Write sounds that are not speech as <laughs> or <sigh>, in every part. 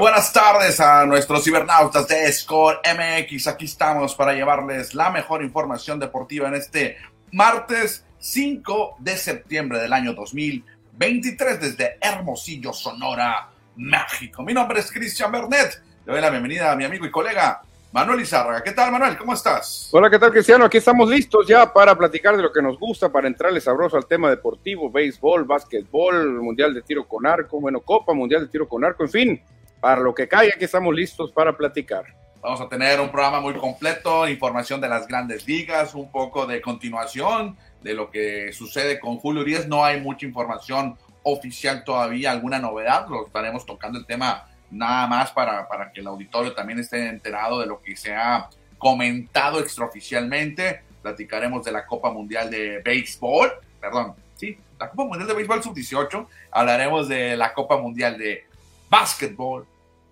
buenas tardes a nuestros cibernautas de Score MX. Aquí estamos para llevarles la mejor información deportiva en este martes 5 de septiembre del año 2023 desde Hermosillo, Sonora, México. Mi nombre es Cristian Bernet. Le doy la bienvenida a mi amigo y colega Manuel Izárraga. ¿Qué tal, Manuel? ¿Cómo estás? Hola, ¿qué tal, Cristiano? Aquí estamos listos ya para platicar de lo que nos gusta, para entrarle sabroso al tema deportivo, béisbol, básquetbol, mundial de tiro con arco, bueno, Copa Mundial de Tiro con Arco, en fin, para lo que caiga, aquí estamos listos para platicar. Vamos a tener un programa muy completo, información de las grandes ligas, un poco de continuación de lo que sucede con Julio Urias. No hay mucha información oficial todavía, alguna novedad, lo estaremos tocando el tema nada más para, para que el auditorio también esté enterado de lo que se ha comentado extraoficialmente. Platicaremos de la Copa Mundial de Béisbol, perdón, sí, la Copa Mundial de Béisbol sub-18. Hablaremos de la Copa Mundial de Básquetbol,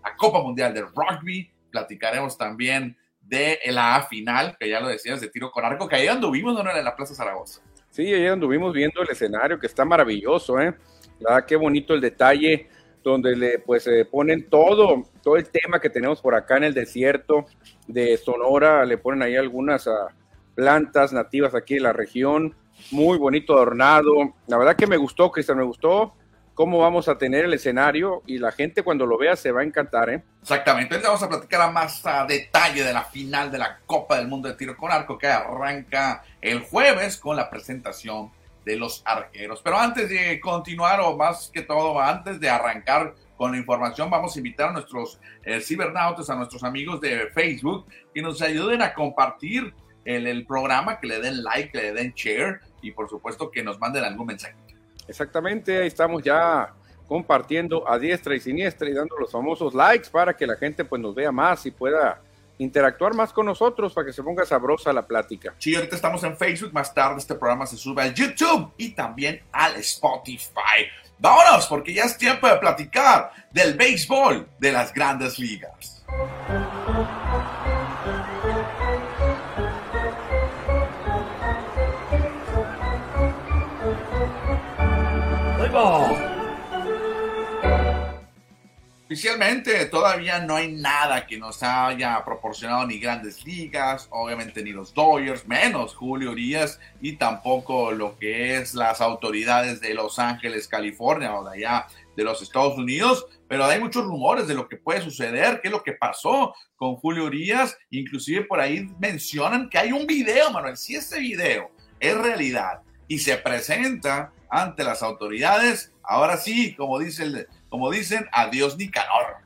la Copa Mundial de Rugby. Platicaremos también de la final, que ya lo decías, de tiro con arco, que ahí anduvimos, ¿no? En la Plaza Zaragoza. Sí, ahí anduvimos viendo el escenario, que está maravilloso, ¿eh? La qué bonito el detalle donde le pues se ponen todo, todo el tema que tenemos por acá en el desierto de Sonora, le ponen ahí algunas uh, plantas nativas aquí de la región, muy bonito adornado. La verdad que me gustó, Cristian, me gustó cómo vamos a tener el escenario y la gente cuando lo vea se va a encantar, ¿eh? Exactamente, entonces vamos a platicar a más a detalle de la final de la Copa del Mundo de Tiro con Arco que arranca el jueves con la presentación de los arqueros. Pero antes de continuar, o más que todo, antes de arrancar con la información, vamos a invitar a nuestros eh, cibernautas, a nuestros amigos de Facebook, que nos ayuden a compartir el, el, programa, que le den like, que le den share y por supuesto que nos manden algún mensaje. Exactamente, ahí estamos ya compartiendo a diestra y siniestra y dando los famosos likes para que la gente pues nos vea más y pueda interactuar más con nosotros para que se ponga sabrosa la plática. Sí, ahorita estamos en Facebook, más tarde este programa se sube a YouTube y también al Spotify. Vámonos, porque ya es tiempo de platicar del béisbol de las grandes ligas. Oficialmente todavía no hay nada que nos haya proporcionado ni grandes ligas, obviamente ni los Dodgers, menos Julio Urias y tampoco lo que es las autoridades de Los Ángeles, California o de allá de los Estados Unidos, pero hay muchos rumores de lo que puede suceder, qué es lo que pasó con Julio Urias, inclusive por ahí mencionan que hay un video, Manuel, si ese video es realidad y se presenta ante las autoridades, ahora sí, como dice el como dicen, adiós Nicanor.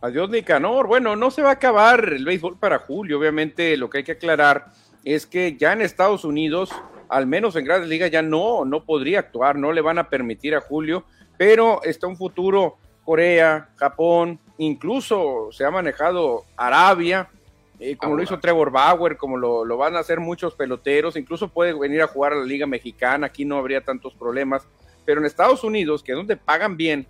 Adiós Nicanor. Bueno, no se va a acabar el béisbol para julio. Obviamente lo que hay que aclarar es que ya en Estados Unidos, al menos en grandes ligas, ya no, no podría actuar, no le van a permitir a Julio, pero está un futuro Corea, Japón, incluso se ha manejado Arabia, eh, como lo hizo Trevor Bauer, como lo, lo, van a hacer muchos peloteros, incluso puede venir a jugar a la Liga Mexicana, aquí no habría tantos problemas, pero en Estados Unidos, que es donde pagan bien,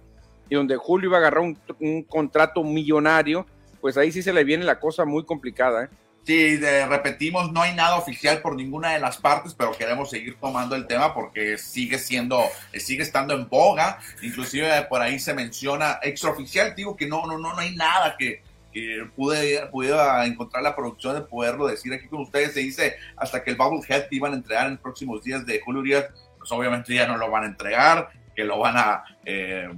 y donde Julio iba a agarrar un, un, contrato millonario, pues ahí sí se le viene la cosa muy complicada. ¿eh? Sí, de, repetimos, no hay nada oficial por ninguna de las partes, pero queremos seguir tomando el tema porque sigue siendo, sigue estando en boga. Inclusive por ahí se menciona extraoficial, digo que no, no, no, no hay nada que, que pude, encontrar la producción de poderlo decir aquí con ustedes. Se dice hasta que el Bubblehead iban a entregar en próximos días de Julio Urias, pues obviamente ya no lo van a entregar, que lo van a eh,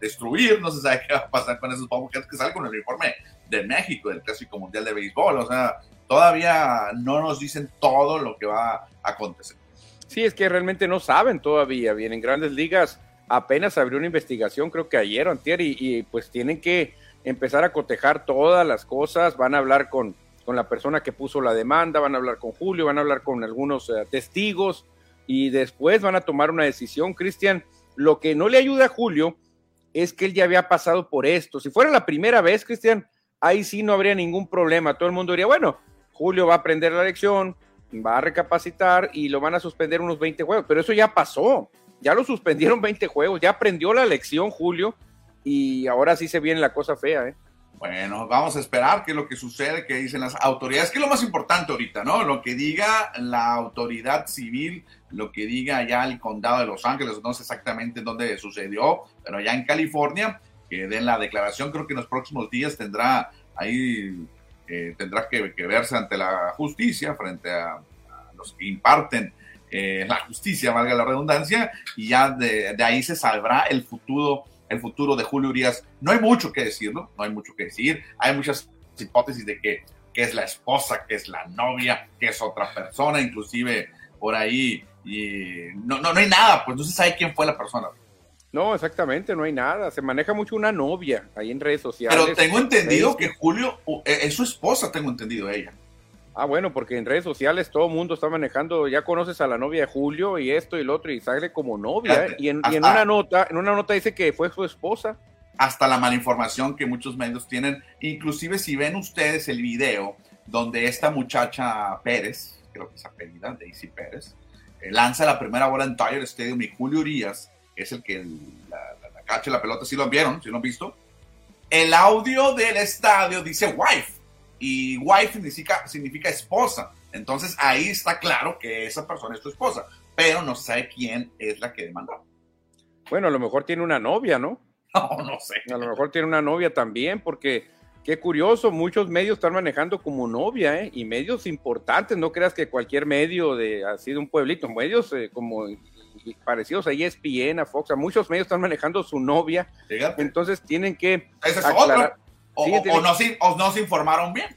destruir, no se sabe qué va a pasar con esos Bubbleheads que salen con el uniforme de México, del Clásico Mundial de Béisbol, o sea, todavía no nos dicen todo lo que va a acontecer. Sí, es que realmente no saben todavía, bien, en grandes ligas apenas abrió una investigación, creo que ayer o antier, y pues tienen que empezar a cotejar todas las cosas, van a hablar con, con la persona que puso la demanda, van a hablar con Julio, van a hablar con algunos uh, testigos y después van a tomar una decisión. Cristian, lo que no le ayuda a Julio es que él ya había pasado por esto. Si fuera la primera vez, Cristian, ahí sí no habría ningún problema. Todo el mundo diría, bueno, Julio va a aprender la lección, va a recapacitar y lo van a suspender unos 20 juegos. Pero eso ya pasó. Ya lo suspendieron 20 juegos, ya aprendió la lección Julio y ahora sí se viene la cosa fea, ¿eh? Bueno, vamos a esperar qué es lo que sucede, qué dicen las autoridades, que es lo más importante ahorita, ¿no? Lo que diga la autoridad civil, lo que diga ya el condado de Los Ángeles, no sé exactamente dónde sucedió, pero ya en California, que den la declaración. Creo que en los próximos días tendrá ahí, eh, tendrá que, verse ante la justicia, frente a, los que imparten eh, la justicia, valga la redundancia, y ya de, de, ahí se sabrá el futuro, el futuro de Julio Urias. No hay mucho que decirlo, no hay mucho que decir. Hay muchas hipótesis de que, que es la esposa, que es la novia, que es otra persona, inclusive por ahí, y no, no, no hay nada, pues no se sabe quién fue la persona. No, exactamente, no hay nada. Se maneja mucho una novia ahí en redes sociales. Pero tengo entendido que Julio e, es su esposa, tengo entendido ella. Ah, bueno, porque en redes sociales todo el mundo está manejando, ya conoces a la novia de Julio y esto y lo otro, y sale como novia. ¿eh? y, en, y en, una nota, en una nota dice que fue su esposa. Hasta la malinformación que muchos medios tienen. Inclusive si ven ustedes el video donde esta muchacha Pérez, creo que es apellida, Daisy Pérez, eh, lanza la primera bola en Tiger Stadium y Julio Urias es el que la, la, cacha la pelota, si lo vieron, si lo han visto. El audio del estadio dice wife y wife significa, significa esposa. Entonces ahí está claro que esa persona es tu esposa, pero no sabe quién es la que demandó. Bueno, a lo mejor tiene una novia, ¿no? <laughs> No, no sé. A lo mejor tiene una novia también, porque qué curioso, muchos medios están manejando como novia, ¿eh? Y medios importantes, no creas que cualquier medio de así de un pueblito, medios eh, como parecidos a ESPN, a Fox, a muchos medios están manejando su novia. Entonces tienen que. Esa es otra. O, no, se, informaron bien.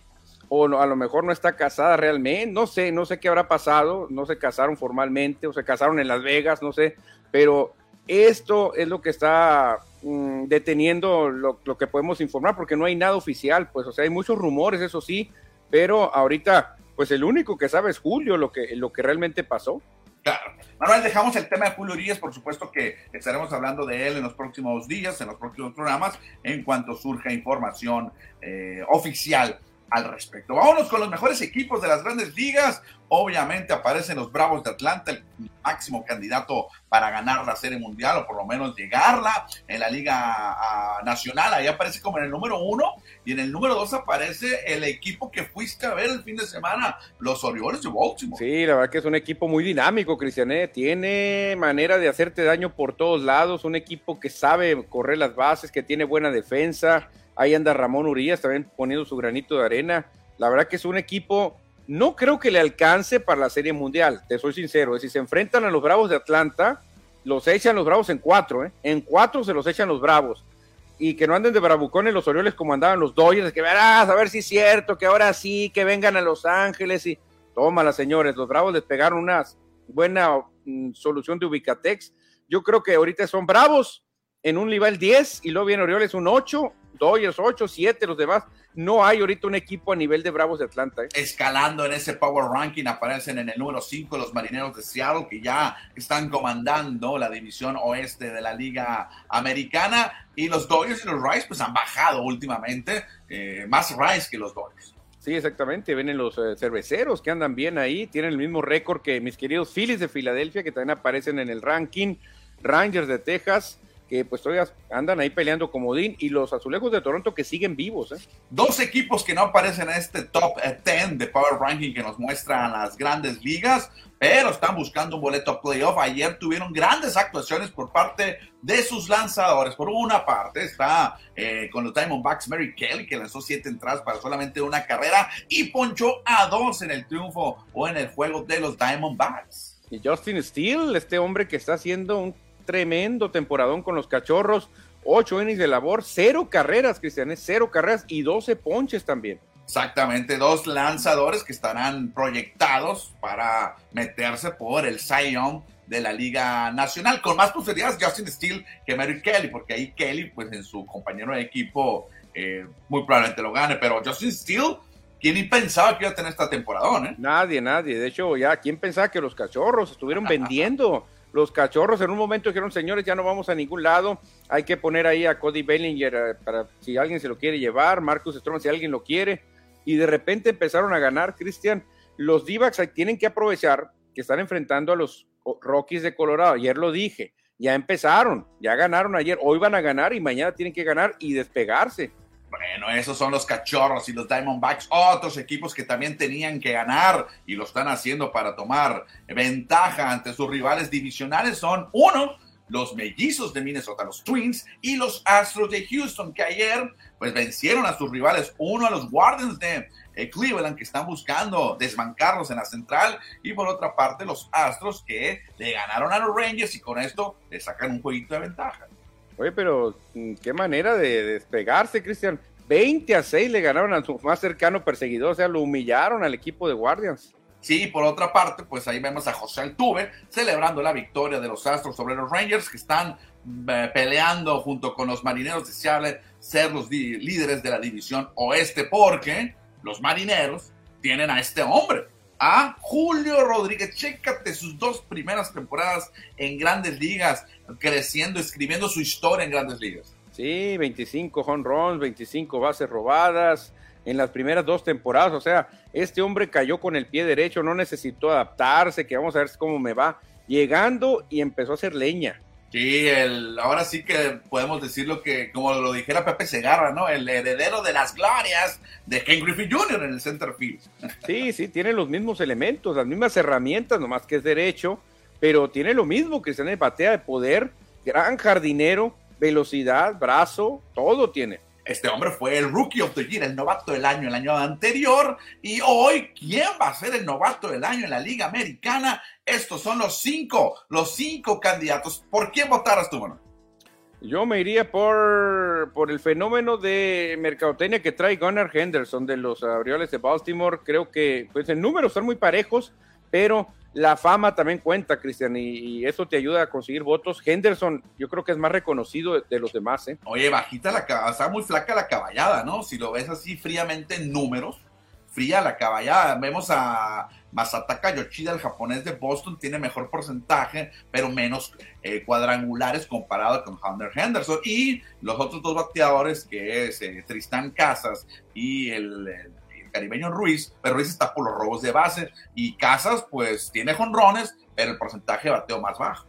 O a lo mejor no está casada realmente. No sé, no sé qué habrá pasado. No se casaron formalmente o se casaron en Las Vegas, no sé. Pero esto es lo que está mm, deteniendo lo, lo, que podemos informar, porque no hay nada oficial. Pues, o sea, hay muchos rumores, eso sí. Pero ahorita, pues el único que sabe es Julio, lo que, lo que realmente pasó. Claro. Manuel, dejamos el tema de Julio Urias, por supuesto que estaremos hablando de él en los próximos días, en los próximos programas, en cuanto surja información eh, oficial al respecto. Vámonos con los mejores equipos de las grandes ligas. Obviamente aparecen los Bravos de Atlanta, el máximo candidato para ganar la Serie Mundial o por lo menos llegarla en la Liga Nacional. Ahí aparece como en el número uno y en el número dos aparece el equipo que fuiste a ver el fin de semana, los Orioles de Baltimore. Sí, la verdad que es un equipo muy dinámico, Cristiané. Tiene manera de hacerte daño por todos lados, un equipo que sabe correr las bases, que tiene buena defensa Ahí anda Ramón Urias también poniendo su granito de arena. La verdad que es un equipo, no creo que le alcance para la Serie Mundial, te soy sincero. Si se enfrentan a los Bravos de Atlanta, los echan los Bravos en cuatro, ¿eh? En cuatro se los echan los Bravos. Y que no anden de bravucones los Orioles como andaban los Dodgers, que verás, a ver si es cierto, que ahora sí, que vengan a Los Ángeles y... Tómala, señores, los Bravos les pegaron una buena mm, solución de Ubicatex. Yo creo que ahorita son Bravos en un nivel 10 y luego viene Orioles un 8 Dodgers 8, 7, los demás. No hay ahorita un equipo a nivel de Bravos de Atlanta. ¿eh? Escalando en ese Power Ranking aparecen en el número 5 los Marineros de Seattle que ya están comandando la división oeste de la Liga Americana y los Dodgers y los Rice pues han bajado últimamente, eh, más Rice que los Dodgers. Sí, exactamente. Vienen los eh, cerveceros que andan bien ahí. Tienen el mismo récord que mis queridos Phillies de Filadelfia, que también aparecen en el ranking. Rangers de Texas, que pues todavía andan ahí peleando como Dean y los azulejos de Toronto que siguen vivos. ¿eh? Dos equipos que no aparecen en este top 10 eh, de Power Ranking que nos muestran las grandes ligas, pero están buscando un boleto a playoff. Ayer tuvieron grandes actuaciones por parte de sus lanzadores. Por una parte está eh, con los Diamondbacks Mary Kelly, que lanzó siete entradas para solamente una carrera y ponchó a dos en el triunfo o en el juego de los Diamondbacks. Y Justin Steele, este hombre que está haciendo un tremendo temporadón con los cachorros, ocho innings de labor, cero carreras, Cristianes, cero carreras y doce ponches también. Exactamente, dos lanzadores que estarán proyectados para meterse por el Zion de la Liga Nacional, con más posibilidades Justin Steele que Mary Kelly, porque ahí Kelly, pues en su compañero de equipo, eh, muy probablemente lo gane, pero Justin Steele, ¿quién pensaba que iba a tener esta temporada? Eh? Nadie, nadie. De hecho, ya, ¿quién pensaba que los cachorros estuvieron <laughs> vendiendo los cachorros en un momento dijeron, señores, ya no vamos a ningún lado, hay que poner ahí a Cody Bellinger eh, para si alguien se lo quiere llevar, Marcus Stroman si alguien lo quiere, y de repente empezaron a ganar, Cristian, los d tienen que aprovechar que están enfrentando a los Rockies de Colorado, ayer lo dije, ya empezaron, ya ganaron ayer, hoy van a ganar y mañana tienen que ganar y despegarse. Bueno, esos son los cachorros y los Diamondbacks, otros equipos que también tenían que ganar y lo están haciendo para tomar ventaja ante sus rivales divisionales. Son uno, los mellizos de Minnesota, los Twins y los Astros de Houston, que ayer pues vencieron a sus rivales, uno a los Guardians de eh, Cleveland, que están buscando desbancarlos en la central, y por otra parte los Astros que le ganaron a los Rangers y con esto le sacan un jueguito de ventaja. Oye, pero mm, qué manera de despegarse, Cristian. 20 a 6 le ganaron a su más cercano perseguidor, o sea, lo humillaron al equipo de Guardians. Sí, por otra parte, pues ahí vemos a José Altuve celebrando la victoria de los Astros sobre los Rangers, que están eh, peleando junto con los Marineros de Seattle ser los líderes de la división oeste, porque los Marineros tienen a este hombre, Julio Rodríguez. Chécate sus dos primeras temporadas en grandes ligas, creciendo, escribiendo su historia en grandes ligas. Sí, 25 home runs, 25 bases robadas en las primeras dos temporadas. O sea, este hombre cayó con el pie derecho, no necesitó adaptarse, que vamos a ver cómo me va. Llegando y empezó a hacer leña. Sí, el, ahora sí que podemos decirlo que, como lo dijera Pepe Segarra, ¿no? El heredero de las glorias de Ken Griffey Jr. en el center field. <laughs> Sí, sí, tiene los mismos elementos, las mismas herramientas, nomás que es derecho, pero tiene lo mismo, que en batea de poder, gran jardinero, velocidad, brazo, todo tiene. Este hombre fue el Rookie of the Year, el novato del año el año anterior. Y hoy, ¿quién va a ser el novato del año en la Liga Americana? Estos son los cinco, los cinco candidatos. ¿Por quién votarás tú, Manuel? Yo me iría por, por el fenómeno de mercadotecnia que trae Gunnar Henderson de los Orioles de Baltimore. Creo que pues en números son muy parejos, pero la fama también cuenta, Cristian, y, eso te ayuda a conseguir votos. Henderson, yo creo que es más reconocido de, los demás. ¿eh? Oye, bajita la caballada, está muy flaca la caballada, ¿no? Si lo ves así fríamente en números, fría la caballada. Vemos a Masataka Yoshida, el japonés de Boston, tiene mejor porcentaje, pero menos eh, cuadrangulares comparado con Hunter Henderson. Y los otros dos bateadores, que es eh, Tristan Casas y el caribeño Ruiz, pero Ruiz está por los robos de base y Casas pues tiene jonrones, pero el porcentaje de bateo más bajo.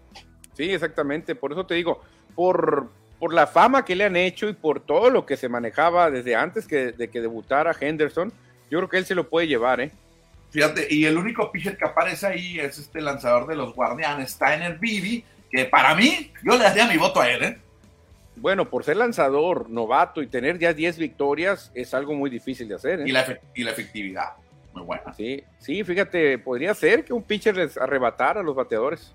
Sí, exactamente, por eso te digo, por, por la fama que le han hecho y por todo lo que se manejaba desde antes que, de que debutara Henderson, yo creo que él se lo puede llevar, ¿eh? Fíjate, y el único pitcher que aparece ahí es este lanzador de los Guardianes, Steiner Bibi, que para mí, yo le daría mi voto a él, ¿eh? Bueno, por ser lanzador, novato y tener ya 10 victorias es algo muy difícil de hacer. ¿eh? Y, la y, la efectividad, muy buena. Sí, sí, fíjate, podría ser que un pitcher les arrebatara a los bateadores.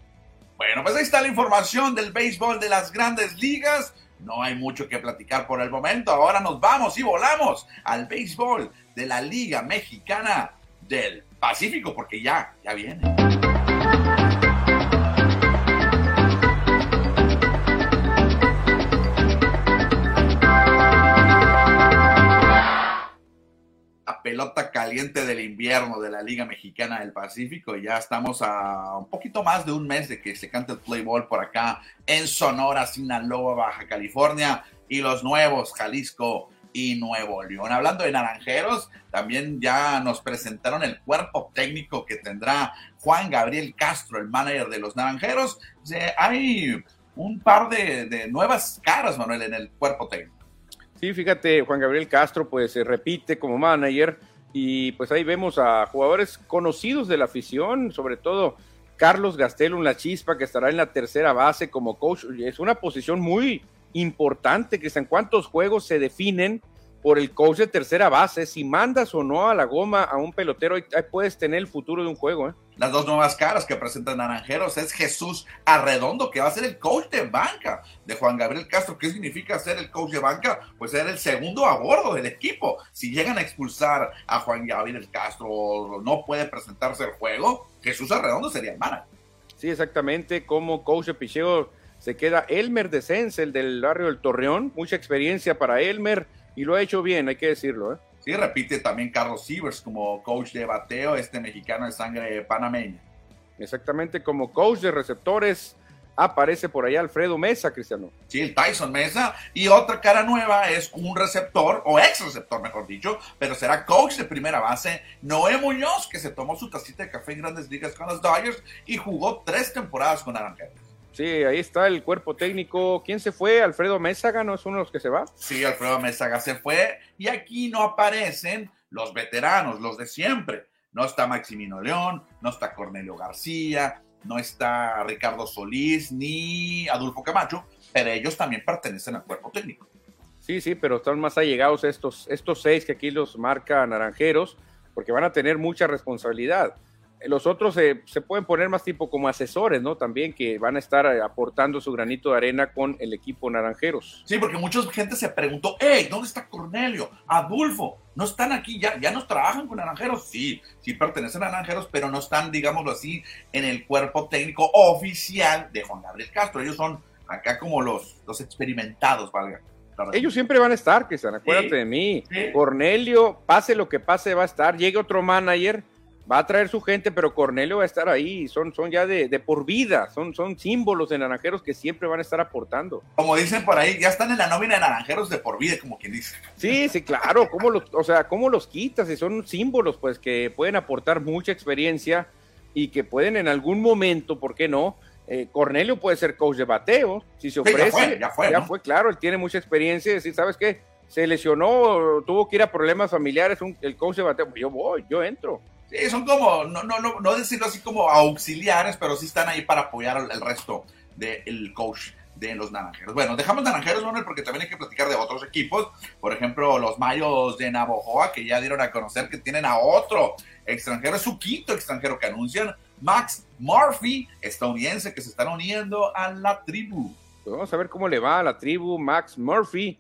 Bueno, pues ahí está la información del béisbol de las grandes ligas. No hay mucho que platicar por el momento. Ahora nos vamos y volamos al béisbol de la Liga Mexicana del Pacífico, porque ya, ya viene. Pelota caliente del invierno de la Liga Mexicana del Pacífico. Ya estamos a un poquito más de un mes de que se cante el play ball por acá en Sonora, Sinaloa, Baja California y los nuevos Jalisco y Nuevo León. Hablando de naranjeros, también ya nos presentaron el cuerpo técnico que tendrá Juan Gabriel Castro, el manager de los naranjeros. Hay un par de, de nuevas caras, Manuel, en el cuerpo técnico. Sí, fíjate, Juan Gabriel Castro pues se repite como manager y pues ahí vemos a jugadores conocidos de la afición, sobre todo Carlos Gastelum, la chispa, que estará en la tercera base como coach. Es una posición muy importante, en cuántos juegos se definen por el coach de tercera base. Si mandas o no a la goma a un pelotero, ahí puedes tener el futuro de un juego. ¿eh? Las dos nuevas caras que presentan Naranjeros es Jesús Arredondo, que va a ser el coach de banca de Juan Gabriel Castro. ¿Qué significa ser el coach de banca? Pues ser el segundo a bordo del equipo. Si llegan a expulsar a Juan Gabriel Castro no puede presentarse el juego, Jesús Arredondo sería el manager. Sí, exactamente. Como coach de picheo se queda Elmer Desens, el del barrio del Torreón. Mucha experiencia para Elmer y lo ha hecho bien, hay que decirlo. ¿eh? Sí, repite también Carlos Sievers como coach de bateo, este mexicano de sangre panameña. Exactamente, como coach de receptores aparece por ahí Alfredo Mesa, Cristiano. Sí, el Tyson Mesa. Y otra cara nueva es un receptor, o ex receptor, mejor dicho, pero será coach de primera base, Noé Muñoz, que se tomó su tacita de café en grandes ligas con los Dodgers y jugó tres temporadas con Naranjeros. Sí, ahí está el cuerpo técnico. ¿Quién se fue? Alfredo Mésaga, ¿no es uno de los que se va? Sí, Alfredo Mésaga se fue. Y aquí no aparecen los veteranos, los de siempre. No está Maximino León, no está Cornelio García, no está Ricardo Solís ni Adolfo Camacho, pero ellos también pertenecen al cuerpo técnico. Sí, sí, pero están más allegados estos, estos seis que aquí los marca Naranjeros, porque van a tener mucha responsabilidad. Los otros se pueden poner más tipo como asesores, ¿no? También que van a estar eh, aportando su granito de arena con el equipo Naranjeros. Sí, porque mucha gente se preguntó, hey, ¿dónde está Cornelio? Adulfo, ¿no están aquí? ¿Ya, ya nos trabajan con Naranjeros? Sí, sí pertenecen a Naranjeros, pero no están, digámoslo así, en el cuerpo técnico oficial de Juan Gabriel Castro. Ellos son acá como los, los experimentados, valga. Ellos siempre van a estar, Cristian, acuérdate de mí. Cornelio, pase lo que pase, va a estar. Llegue otro manager, va a traer su gente, pero Cornelio va a estar ahí. Son, son ya de, de, por vida, son, son símbolos de naranjeros que siempre van a estar aportando. Como dicen por ahí, ya están en la nómina de naranjeros de por vida, como quien dice. Sí, sí, claro. ¿Cómo los, o sea, ¿cómo los quitas? Y son símbolos, pues, que pueden aportar mucha experiencia y que pueden en algún momento, ¿por qué no? Eh, Cornelio puede ser coach de bateo, si se ofrece. ya fue, ya fue, claro, él tiene mucha experiencia. Decir, ¿sabes qué? Se lesionó, tuvo que ir a problemas familiares, el coach de bateo. Yo voy, yo entro. Sí, son como, no, no, no, no decirlo así como auxiliares, pero sí están ahí para apoyar al, resto del coach de los naranjeros. Bueno, dejamos naranjeros, Manuel, porque también hay que platicar de otros equipos. Por ejemplo, los Mayos de Navojoa, que ya dieron a conocer que tienen a otro extranjero, es su quinto extranjero que anuncian Max Murphy, estadounidense, que se están uniendo a la tribu. Pues vamos a ver cómo le va a la tribu Max Murphy.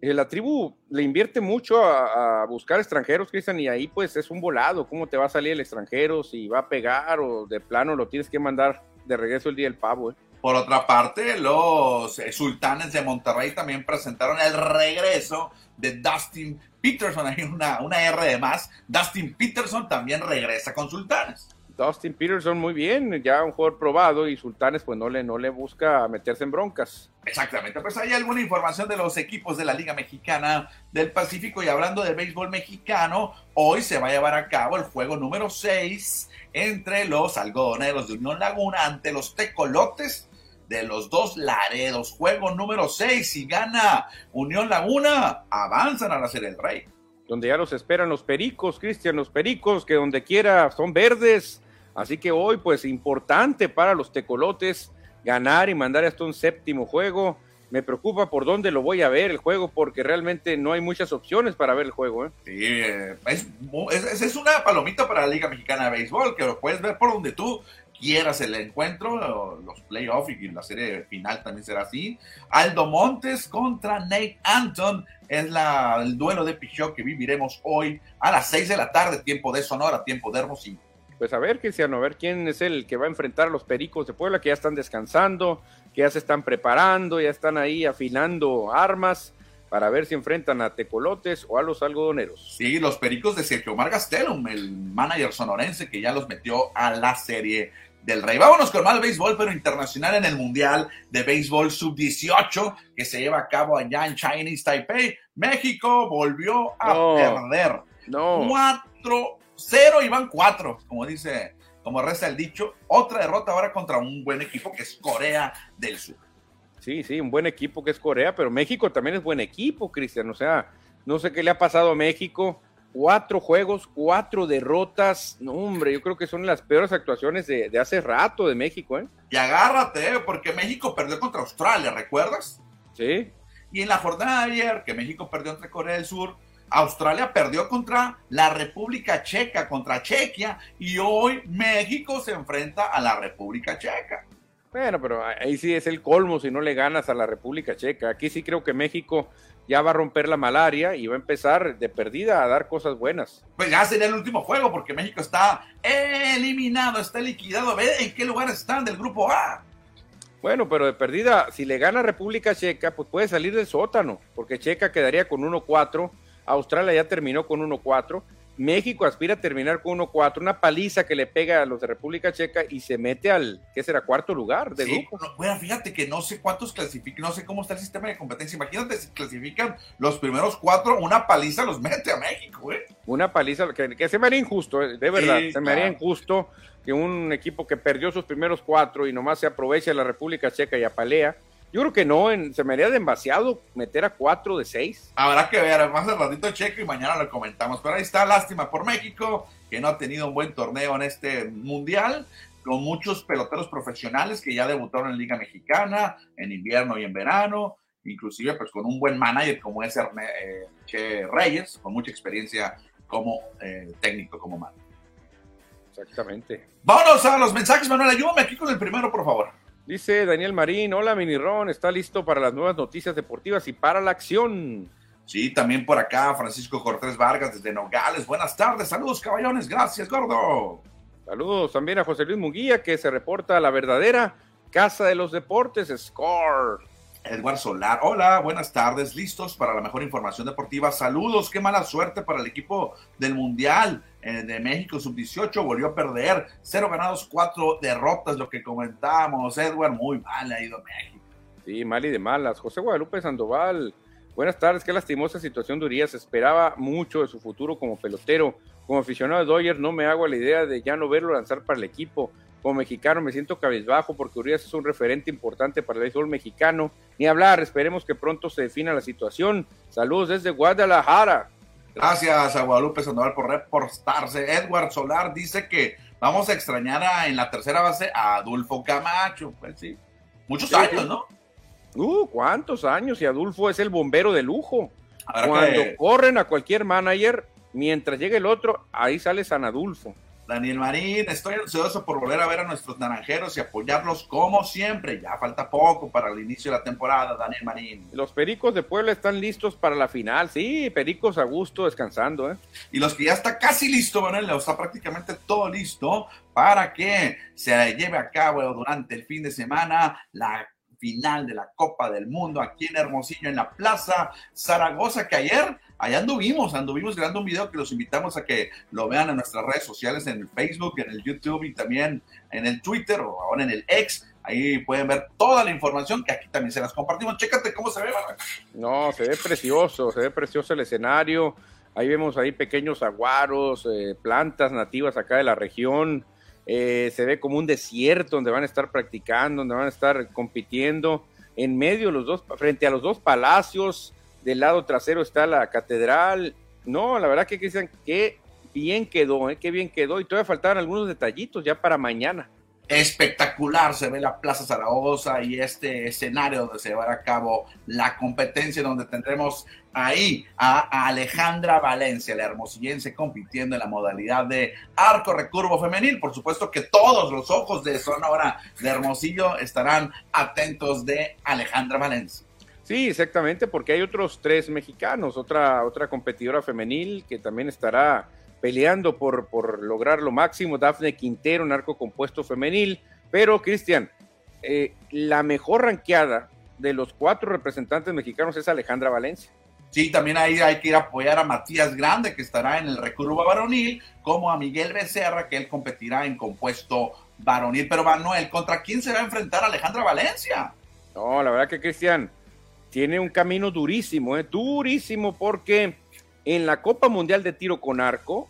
Eh, la tribu le invierte mucho a, buscar extranjeros, Cristian, y ahí pues es un volado. ¿Cómo te va a salir el extranjero? Si va a pegar o de plano lo tienes que mandar de regreso el día del pavo. Eh. Por otra parte, los eh, sultanes de Monterrey también presentaron el regreso de Dustin Peterson. Hay una, una R de más. Dustin Peterson también regresa con sultanes. Dustin Peterson muy bien, ya un jugador probado y Sultanes pues no le, no le busca meterse en broncas. Exactamente, pues hay alguna información de los equipos de la Liga Mexicana del Pacífico y hablando de béisbol mexicano, hoy se va a llevar a cabo el juego número 6 entre los algodoneros de Unión Laguna ante los tecolotes de los dos Laredos. Juego número 6, si gana Unión Laguna, avanzan a la Serie del Rey donde ya los esperan los pericos, Cristian, los pericos, que donde quiera son verdes, Así que hoy, pues importante para los tecolotes ganar y mandar hasta un séptimo juego. Me preocupa por dónde lo voy a ver el juego, porque realmente no hay muchas opciones para ver el juego. ¿eh? Sí, eh, es, una palomita para la Liga Mexicana de Béisbol, que lo puedes ver por donde tú quieras el encuentro, los playoffs y la serie final también será así. Aldo Montes contra Nate Anton es el duelo de Pichot que viviremos hoy a las 6 de la tarde, tiempo de Sonora, tiempo de Hermosillo pues a ver, Cristiano, a ver quién es el que va a enfrentar a los Pericos de Puebla, que ya están descansando, que ya se están preparando, ya están ahí afinando armas para ver si enfrentan a Tecolotes o a los algodoneros. Sí, los Pericos de Sergio Omar Gastelum, el manager sonorense que ya los metió a la serie del Rey. Vámonos con mal béisbol, pero internacional en el Mundial de Béisbol Sub-18 que se lleva a cabo allá en Chinese Taipei. México volvió a perder. No. Cuatro cero y van cuatro, como dice, como resta el dicho. Otra derrota ahora contra un buen equipo que es Corea del Sur. Sí, sí, un buen equipo que es Corea, pero México también es buen equipo, Cristian. O sea, no sé qué le ha pasado a México. Cuatro juegos, cuatro derrotas. No, hombre, yo creo que son las peores actuaciones de, de hace rato de México, ¿eh? Y agárrate, ¿eh? porque México perdió contra Australia, ¿recuerdas? Sí. Y en la jornada de ayer, que México perdió entre Corea del Sur, Australia perdió contra la República Checa, contra Chequia, y hoy México se enfrenta a la República Checa. Bueno, pero ahí sí es el colmo si no le ganas a la República Checa. Aquí sí creo que México ya va a romper la malaria y va a empezar de perdida a dar cosas buenas. Pues ya sería el último juego porque México está eliminado, está liquidado. Ve en qué lugar están del grupo A. Bueno, pero de perdida, si le gana República Checa, pues puede salir del sótano, porque Checa quedaría con 1-4 Australia ya terminó con 1-4. México aspira a terminar con 1-4, una paliza que le pega a los de República Checa y se mete al, ¿qué será? Cuarto lugar de sí, bueno, fíjate que no sé cuántos clasifican, no sé cómo está el sistema de competencia. Imagínate si clasifican los primeros cuatro, una paliza los <laughs> mete a México, ¿eh? Una paliza, que, se me haría injusto, ¿eh? de verdad, se me haría injusto que un equipo que perdió sus primeros cuatro y nomás se aprovecha de la República Checa y apalea Yo creo que no, en, se me haría demasiado meter a cuatro de seis. Habrá que ver, más al ratito checo y mañana lo comentamos. Pero ahí está, lástima por México, que no ha tenido un buen torneo en este mundial, con muchos peloteros profesionales que ya debutaron en Liga Mexicana, en invierno y en verano, inclusive pues con un buen manager como es Erne, eh, Che Reyes, con mucha experiencia como eh, técnico, como manager. Exactamente. Vámonos a los mensajes, Manuel, ayúdame aquí con el primero, por favor. Dice Daniel Marín, hola Minirón, está listo para las nuevas noticias deportivas y para la acción. Sí, también por acá Francisco Cortés Vargas desde Nogales. Buenas tardes, saludos caballones, gracias gordo. Saludos también a José Luis Munguía que se reporta a la verdadera Casa de los Deportes, Score. Edward Solar, hola, buenas tardes, listos para la mejor información deportiva. Saludos, qué mala suerte para el equipo del Mundial de México Sub-18, volvió a perder, cero ganados, cuatro derrotas, lo que comentábamos. Edward, muy mal ha ido México. Sí, mal y de malas. José Guadalupe Sandoval, buenas tardes, qué lastimosa situación de Se esperaba mucho de su futuro como pelotero. Como aficionado de Dodgers no me hago la idea de ya no verlo lanzar para el equipo como mexicano me siento cabizbajo porque Urias es un referente importante para el béisbol mexicano. Ni hablar, esperemos que pronto se defina la situación. Saludos desde Guadalajara. Gracias a Guadalupe Sandoval por reportarse. Edward Solar dice que vamos a extrañar en la tercera base a Adulfo Camacho. Pues sí, muchos años, ¿no? Uh, ¿cuántos años? Y Adulfo es el bombero de lujo. Cuando corren a cualquier manager, mientras llegue el otro, ahí sale San Adulfo. Daniel Marín, estoy ansioso por volver a ver a nuestros naranjeros y apoyarlos como siempre. Ya falta poco para el inicio de la temporada, Daniel Marín. Los Pericos de Puebla están listos para la final. Sí, Pericos a gusto descansando, ¿eh? Y los que ya está casi listo, Manuel, está prácticamente todo listo para que se lleve a cabo durante el fin de semana la final de la Copa del Mundo aquí en Hermosillo, en la Plaza Zaragoza, que ayer allá anduvimos, anduvimos grabando un video que los invitamos a que lo vean en nuestras redes sociales, en el Facebook, en el YouTube y también en el Twitter o ahora en el X. Ahí pueden ver toda la información que aquí también se las compartimos. Chécate cómo se ve, No, se ve precioso, se ve precioso el escenario. Ahí vemos ahí pequeños aguaros, eh, plantas nativas acá de la región. Eh, se ve como un desierto donde van a estar practicando, donde van a estar compitiendo. En medio, los dos, frente a los dos palacios, del lado trasero está la catedral. No, la verdad que dicen que bien quedó, ¿eh? qué bien quedó. Y todavía faltaban algunos detallitos ya para mañana espectacular se ve la Plaza Zaragoza y este escenario donde se llevará a cabo la competencia donde tendremos ahí a Alejandra Valencia, la hermosillense compitiendo en la modalidad de arco recurvo femenil. Por supuesto que todos los ojos de Sonora de Hermosillo estarán atentos de Alejandra Valencia. Sí, exactamente, porque hay otros tres mexicanos, otra, otra competidora femenil que también estará peleando por, por lograr lo máximo. Dafne Quintero, un arco compuesto femenil. Pero, Cristian, eh, la mejor ranqueada de los cuatro representantes mexicanos es Alejandra Valencia. Sí, también ahí hay que ir a apoyar a Matías Grande, que estará en el recurvo varonil, como a Miguel Becerra, que él competirá en compuesto varonil. Pero Manuel, ¿contra quién se va a enfrentar Alejandra Valencia? No, la verdad que Cristian tiene un camino durísimo, ¿eh? durísimo, porque en la Copa Mundial de Tiro con Arco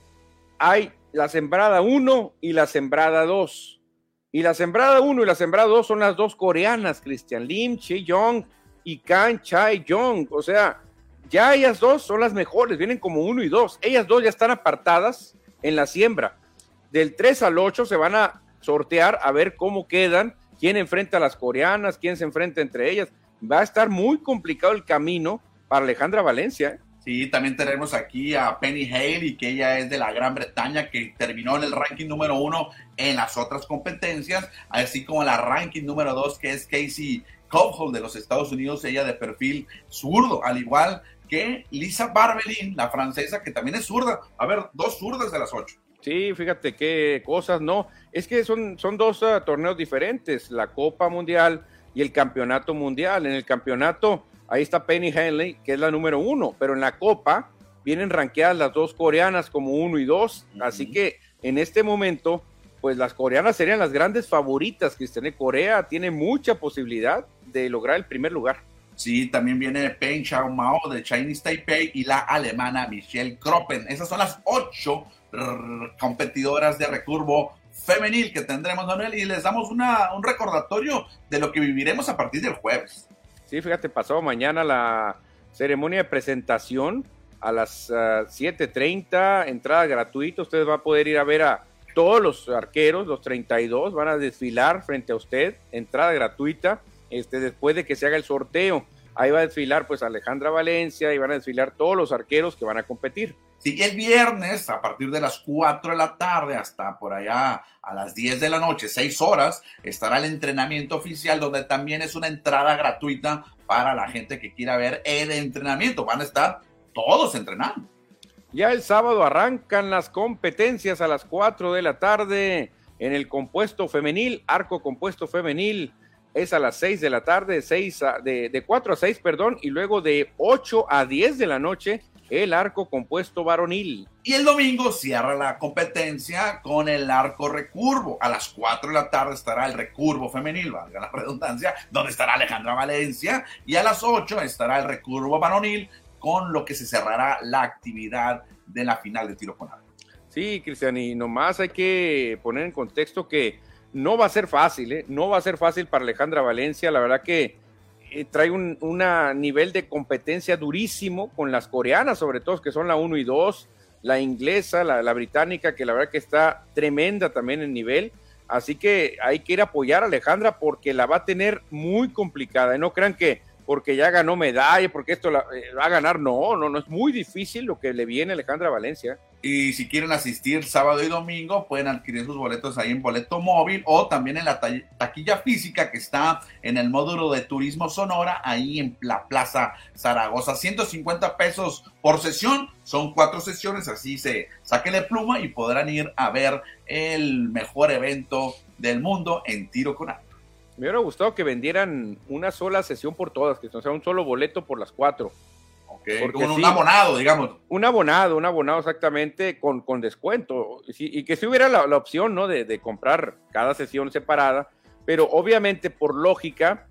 hay la sembrada 1 y la sembrada 2. Y la sembrada 1 y la sembrada 2 son las dos coreanas, Christian Lim Chae-young y Kan Chae-young. O sea, ya ellas dos son las mejores, vienen como 1 y 2. Ellas dos ya están apartadas en la siembra. Del 3 al 8 se van a sortear a ver cómo quedan, quién enfrenta a las coreanas, quién se enfrenta entre ellas. Va a estar muy complicado el camino para Alejandra Valencia. ¿eh? Sí, también tenemos aquí a Penny Haley, que ella es de la Gran Bretaña, que terminó en el ranking número uno en las otras competencias, así como la ranking número dos, que es Casey Cowhall de los Estados Unidos, ella de perfil zurdo, al igual que Lisa Barbelin, la francesa, que también es zurda. A ver, dos zurdas de las ocho. Sí, fíjate qué cosas, ¿no? Es que son, son dos uh, torneos diferentes, la Copa Mundial y el Campeonato Mundial. En el campeonato Ahí está Penny Henley, que es la número uno, pero en la Copa vienen ranqueadas las dos coreanas como uno y dos, así que en este momento, pues las coreanas serían las grandes favoritas, Cristian. Corea tiene mucha posibilidad de lograr el primer lugar. Sí, también viene Peng Chao Mao de Chinese Taipei y la alemana Michelle Kroppen. Esas son las ocho competidoras de recurvo femenil que tendremos, Manuel, y les damos una, un recordatorio de lo que viviremos a partir del jueves. Sí, fíjate, pasado mañana la ceremonia de presentación a las 7.30, ah, entrada gratuita, usted va a poder ir a ver a todos los arqueros, los 32, van a desfilar frente a usted, entrada gratuita, este, después de que se haga el sorteo. Ahí va a desfilar pues Alejandra Valencia y van a desfilar todos los arqueros que van a competir. Sí, el viernes, a partir de las 4 de la tarde hasta por allá a las 10 de la noche, 6 horas, estará el entrenamiento oficial, donde también es una entrada gratuita para la gente que quiera ver el entrenamiento. Van a estar todos entrenando. Ya el sábado arrancan las competencias a las 4 de la tarde en el compuesto femenil, arco compuesto femenil es a las 6 de la tarde, 6 de, de 4 a 6, perdón, y luego de 8 a 10 de la noche el arco compuesto varonil. Y el domingo cierra la competencia con el arco recurvo. A las 4 de la tarde estará el recurvo femenil, valga la redundancia, donde estará Alejandra Valencia. Y a las 8 estará el recurvo varonil, con lo que se cerrará la actividad de la final de tiro con arco. Sí, Cristian, y nomás hay que poner en contexto que no va a ser fácil, ¿eh? no va a ser fácil para Alejandra Valencia. La verdad que eh, trae un nivel de competencia durísimo con las coreanas, sobre todo, que son la 1 y 2, la inglesa, la, la, británica, que la verdad que está tremenda también en nivel. Así que hay que ir a apoyar a Alejandra porque la va a tener muy complicada. Y no crean que porque ya ganó medalla, porque esto la, eh, va a ganar. No, no, no es muy difícil lo que le viene a Alejandra Valencia. Y si quieren asistir sábado y domingo, pueden adquirir sus boletos ahí en boleto móvil o también en la taquilla física que está en el módulo de turismo Sonora, ahí en la Plaza Zaragoza. 150 pesos por sesión, son cuatro sesiones, así se la pluma y podrán ir a ver el mejor evento del mundo en tiro con arco. Me hubiera gustado que vendieran una sola sesión por todas, que sea un solo boleto por las cuatro. Okay, como un abonado, digamos. Un abonado, un abonado exactamente con, con descuento. Y, que si hubiera la, opción, ¿no? De, de, comprar cada sesión separada. Pero obviamente, por lógica,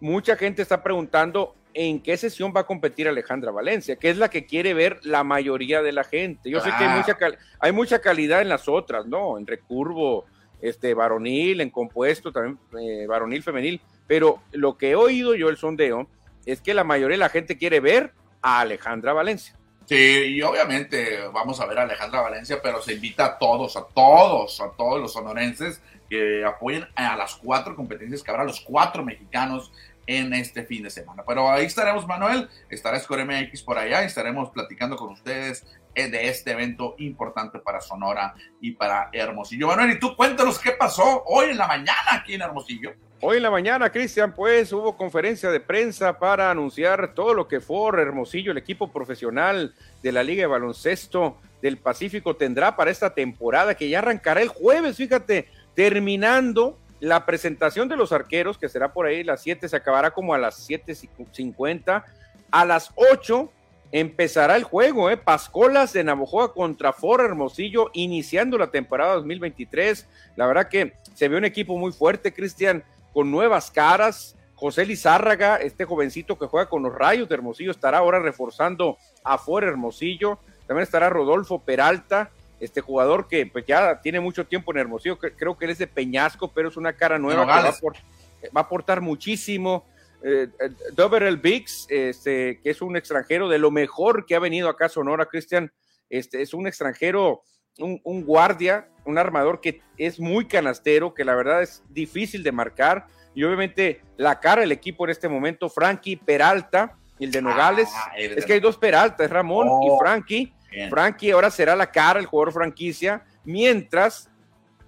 mucha gente está preguntando en qué sesión va a competir Alejandra Valencia, que es la que quiere ver la mayoría de la gente. Yo sé que hay mucha, hay mucha calidad en las otras, ¿no? En recurvo, este, varonil, en compuesto, también eh, varonil, femenil, pero lo que he oído yo el sondeo es que la mayoría de la gente quiere ver a Alejandra Valencia. Sí, y obviamente vamos a ver a Alejandra Valencia, pero se invita a todos, a todos, a todos los sonorenses que apoyen a las cuatro competencias que habrá, los cuatro mexicanos en este fin de semana. Pero ahí estaremos, Manuel, estará Score MX por allá, estaremos platicando con ustedes de este evento importante para Sonora y para Hermosillo. Manuel, y tú cuéntanos qué pasó hoy en la mañana aquí en Hermosillo. Hoy en la mañana, Cristian, pues hubo conferencia de prensa para anunciar todo lo que fue Hermosillo, el equipo profesional de la Liga de Baloncesto del Pacífico tendrá para esta temporada que ya arrancará el jueves, fíjate, terminando la presentación de los arqueros, que será por ahí las 7, se acabará como a las 7.50. A las 8 empezará el juego, ¿eh? Pascolas de Navojoa contra For Hermosillo, iniciando la temporada 2023. La verdad que se ve un equipo muy fuerte, Cristian, con nuevas caras. José Lizárraga, este jovencito que juega con los Rayos de Hermosillo, estará ahora reforzando a For Hermosillo. También estará Rodolfo Peralta, este jugador que pues ya tiene mucho tiempo en Hermosillo, creo que él es de Peñasco, pero es una cara nueva que va a, aportar muchísimo eh, el Biggs, este, que es un extranjero de lo mejor que ha venido acá a Sonora, Cristian, este, es un extranjero, un, guardia, un armador que es muy canastero, que la verdad es difícil de marcar, y obviamente la cara del equipo en este momento, Frankie Peralta, el de Nogales, ah, es que hay dos Peralta, es Ramón y oh, Frankie, Frankie ahora será la cara, el jugador franquicia, mientras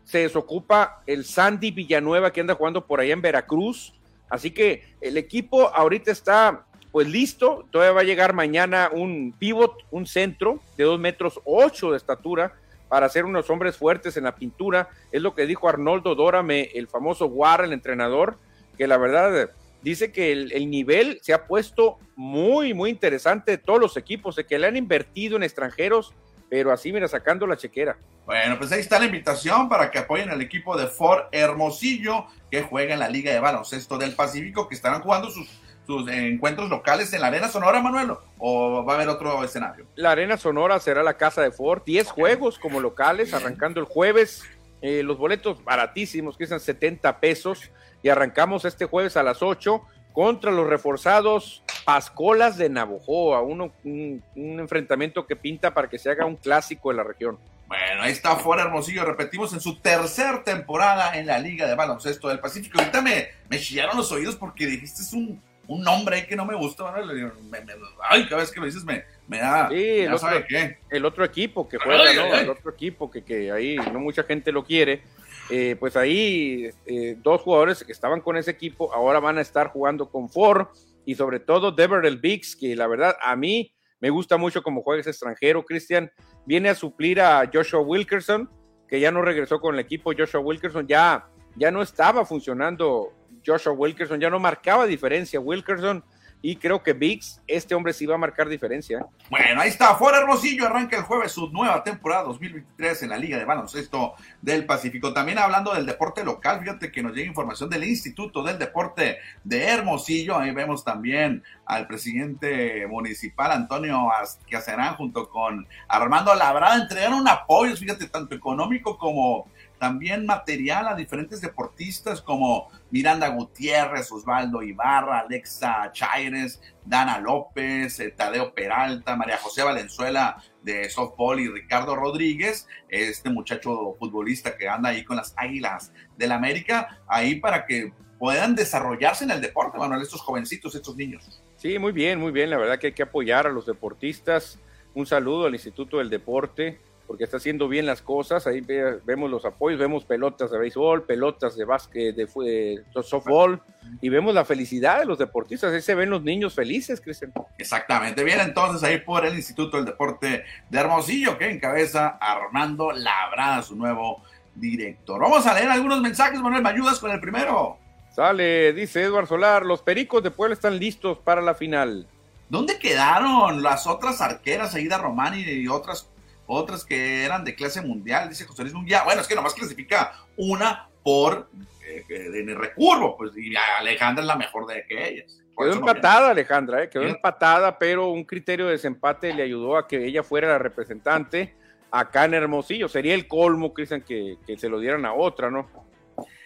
se desocupa el Sandy Villanueva que anda jugando por allá en Veracruz, Así que el equipo ahorita está pues listo, todavía va a llegar mañana un pivot, un centro de dos metros ocho de estatura para hacer unos hombres fuertes en la pintura. Es lo que dijo Arnoldo Dórame, el famoso War, el entrenador, que la verdad dice que el, nivel se ha puesto muy, muy interesante de todos los equipos, de que le han invertido en extranjeros, pero así, mira, sacando la chequera. Bueno, pues ahí está la invitación para que apoyen al equipo de Ford Hermosillo, que juega en la Liga de Baloncesto del Pacífico, que estarán jugando sus, sus encuentros locales en la Arena Sonora, Manuel, o va a haber otro escenario. La Arena Sonora será la casa de Ford, 10 juegos como locales, arrancando el jueves Eh, los boletos baratísimos, que están 70 pesos. Y arrancamos este jueves a las 8 contra los reforzados Pascolas de Navojoa. Uno, un, un enfrentamiento que pinta para que se haga un clásico de la región. Bueno, ahí está fuera Hermosillo, repetimos, en su tercer temporada en la Liga de Baloncesto del Pacífico. Ahorita me, me chillaron los oídos porque dijiste es un, un nombre que no me gusta. Me, me, ay, cada vez que lo dices me, me da. Sí, el, otro, qué. el otro equipo que juega, ay, ¿no? Ay, el otro equipo que, que, ahí no mucha gente lo quiere. Eh, pues ahí eh, dos jugadores que estaban con ese equipo ahora van a estar jugando con Ford y sobre todo Deverell Biggs, que la verdad a mí me gusta mucho como juega ese extranjero, Cristian. Viene a suplir a Joshua Wilkerson, que ya no regresó con el equipo. Joshua Wilkerson ya, ya no estaba funcionando. Joshua Wilkerson ya no marcaba diferencia. Wilkerson y creo que Biggs, este hombre sí va a marcar diferencia. Bueno, ahí está, fuera Hermosillo, arranca el jueves su nueva temporada 2023 en la Liga de Baloncesto del Pacífico. También hablando del deporte local, fíjate que nos llega información del Instituto del Deporte de Hermosillo, ahí vemos también al presidente municipal Antonio Azcacerán junto con Armando Labrada, entregaron apoyo, fíjate, tanto económico como también material a diferentes deportistas como Miranda Gutiérrez, Osvaldo Ibarra, Alexa Chaires, Dana López, eh, Tadeo Peralta, María José Valenzuela de softball y Ricardo Rodríguez, este muchacho futbolista que anda ahí con las Águilas del América, ahí para que puedan desarrollarse en el deporte, Manuel, estos jovencitos, estos niños. Sí, muy bien, muy bien, la verdad que hay que apoyar a los deportistas. Un saludo al Instituto del Deporte porque está haciendo bien las cosas. Ahí ve, vemos los apoyos, vemos pelotas de béisbol, pelotas de básquet, de, de, de, softball, y vemos la felicidad de los deportistas. Ahí se ven los niños felices, Cristian. Exactamente. Bien, entonces ahí por el Instituto del Deporte de Hermosillo, que encabeza Armando Labrada, su nuevo director. Vamos a leer algunos mensajes, Manuel, ¿me ayudas con el primero? Sale, dice Eduardo Solar, los Pericos de Puebla están listos para la final. ¿Dónde quedaron las otras arqueras, Aida Romani y otras otras que eran de clase mundial, dice José Luis Munguía. Bueno, es que nomás clasifica una por eh, en el recurvo, pues, y Alejandra es la mejor de que ellas. Quedó empatada, no Alejandra, ¿eh? quedó ¿Sí? empatada, pero un criterio de desempate le ayudó a que ella fuera la representante acá en Hermosillo. Sería el colmo, Cristian, que, que se lo dieran a otra, ¿no?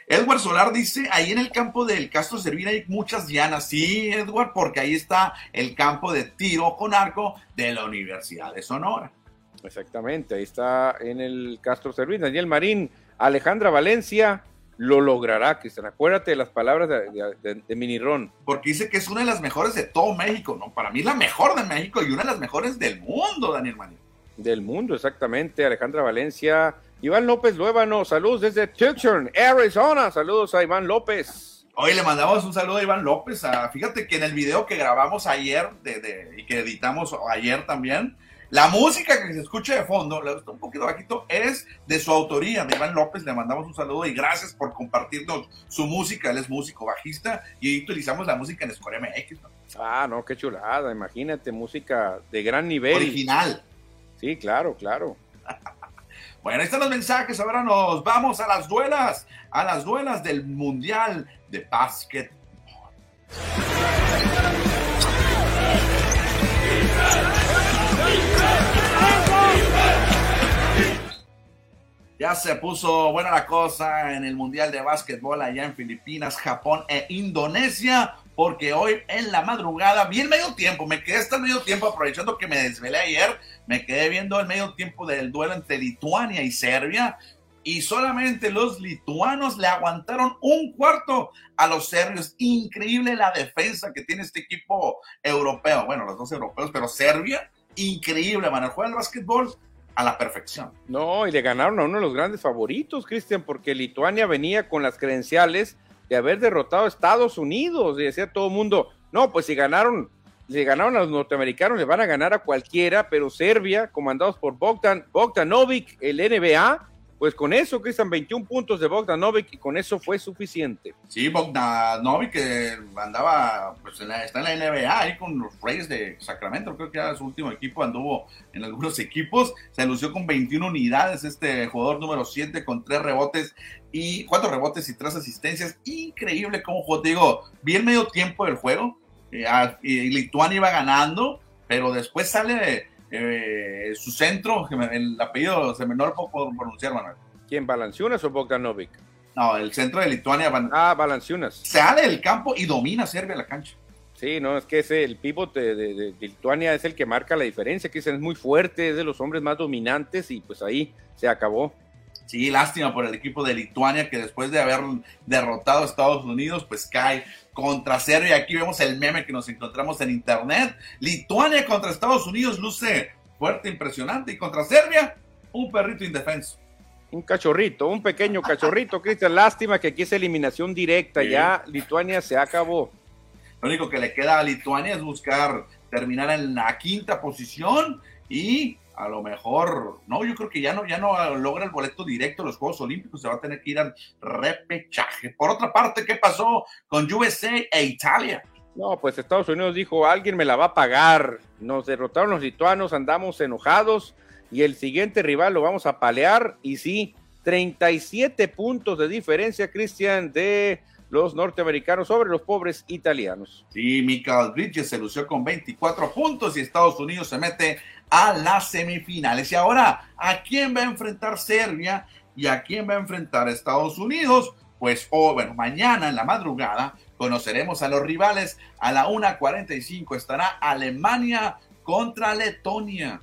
Edward Solar dice, ahí en el campo del Castro Servir hay muchas llanas. Sí, Edward, porque ahí está el campo de tiro con arco de la Universidad de Sonora. Exactamente, ahí está en el Castro Servín. Daniel Marín, Alejandra Valencia lo logrará, Cristian. Acuérdate de las palabras de, de, de, de Minirón. Porque dice que es una de las mejores de todo México, ¿no? Para mí es la mejor de México y una de las mejores del mundo, Daniel Marín. Del mundo, exactamente. Alejandra Valencia. Iván López Luébano, saludos desde Tucson, Arizona. Saludos a Iván López. Hoy le mandamos un saludo a Iván López. A, fíjate que en el video que grabamos ayer de, de, y que editamos ayer también, la música que se escucha de fondo, le gusta un poquito bajito, es de su autoría, de Iván López. Le mandamos un saludo y gracias por compartirnos su música. Él es músico bajista y utilizamos la música en Score MX. ¿no? Ah, no, qué chulada. Imagínate, música de gran nivel. Original. Sí, claro, claro. <laughs> bueno, ahí están los mensajes. Ahora nos vamos a las duelas, a las duelas del Mundial de Básquet. Ya se puso buena la cosa en el Mundial de Básquetbol allá en Filipinas, Japón e Indonesia, porque hoy en la madrugada vi el medio tiempo, me quedé hasta el medio tiempo aprovechando que me desvelé ayer, me quedé viendo el medio tiempo del duelo entre Lituania y Serbia y solamente los lituanos le aguantaron un cuarto a los serbios. Increíble la defensa que tiene este equipo europeo, bueno, los dos europeos, pero Serbia, increíble, man, juega el básquetbol a la perfección. No, y le ganaron a uno de los grandes favoritos, Cristian, porque Lituania venía con las credenciales de haber derrotado a Estados Unidos. Y decía todo el mundo, no, pues si ganaron, si ganaron a los norteamericanos, le van a ganar a cualquiera, pero Serbia, comandados por Bogdan, Bogdanovic, el NBA, pues con eso, Cristian, 21 puntos de Bogdanovic y con eso fue suficiente. Sí, Bogdanovic que andaba, pues está en la NBA ahí con los Reyes de Sacramento, creo que era su último equipo, anduvo en algunos equipos, se lució con 21 unidades, este jugador número 7 con 3 rebotes y 4 rebotes y 3 asistencias, increíble cómo jugó, digo, vi medio tiempo del juego, eh, y Lituania iba ganando, pero después sale eh, su centro, el apellido se me no lo puedo pronunciar, Manuel. ¿Quién, Balanciunas o Bogdanovic? No, el centro de Lituania. Ah, Balanciunas. Sale del campo y domina Serbia la cancha. Sí, no, es que ese, el pívot de, Lituania es el que marca la diferencia, que es muy fuerte, es de los hombres más dominantes y pues ahí se acabó. Sí, lástima por el equipo de Lituania que después de haber derrotado a Estados Unidos, pues cae contra Serbia. Aquí vemos el meme que nos encontramos en internet. Lituania contra Estados Unidos luce fuerte, impresionante. Y contra Serbia, un perrito indefenso. Un cachorrito, un pequeño cachorrito, Cristian. Lástima que aquí es eliminación directa. Ya Lituania se acabó. Lo único que le queda a Lituania es buscar terminar en la quinta posición y a lo mejor, no, yo creo que ya no, ya no logra el boleto directo a los Juegos Olímpicos, se va a tener que ir al repechaje. Por otra parte, ¿qué pasó con USA e Italia? No, pues Estados Unidos dijo, alguien me la va a pagar. Nos derrotaron los lituanos, andamos enojados y el siguiente rival lo vamos a palear. Y sí, 37 puntos de diferencia, Cristian, de los norteamericanos sobre los pobres italianos. Sí, Michael Bridges se lució con 24 puntos y Estados Unidos se mete a las semifinales. Y ahora, ¿a quién va a enfrentar Serbia y a quién va a enfrentar Estados Unidos? Pues, oh, bueno, mañana en la madrugada conoceremos a los rivales. A la 1.45 estará Alemania contra Letonia.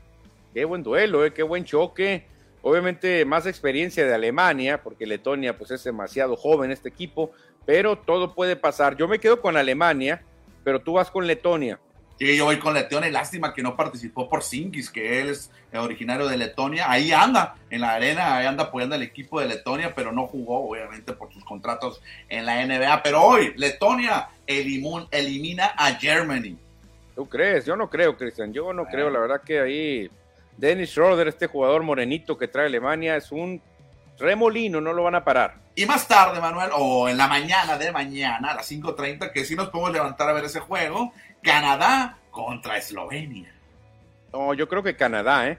Qué buen duelo, eh, qué buen choque. Obviamente más experiencia de Alemania, porque Letonia pues es demasiado joven este equipo, pero todo puede pasar. Yo me quedo con Alemania, pero tú vas con Letonia. Sí, yo voy con Letonia. Lástima que no participó por Sinkis, que él es originario de Letonia. Ahí anda, en la arena, ahí anda apoyando al equipo de Letonia, pero no jugó, obviamente, por sus contratos en la NBA. Pero hoy, Letonia elimina a Germany. ¿Tú crees? Yo no creo, Cristian. Yo no creo. La verdad que ahí Dennis Schroeder, este jugador morenito que trae Alemania, es un remolino, no lo van a parar. Y más tarde, Manuel, o en la mañana de mañana, a las 5.30, que sí nos podemos levantar a ver ese juego, Canadá contra Eslovenia. No, yo creo que Canadá, ¿eh?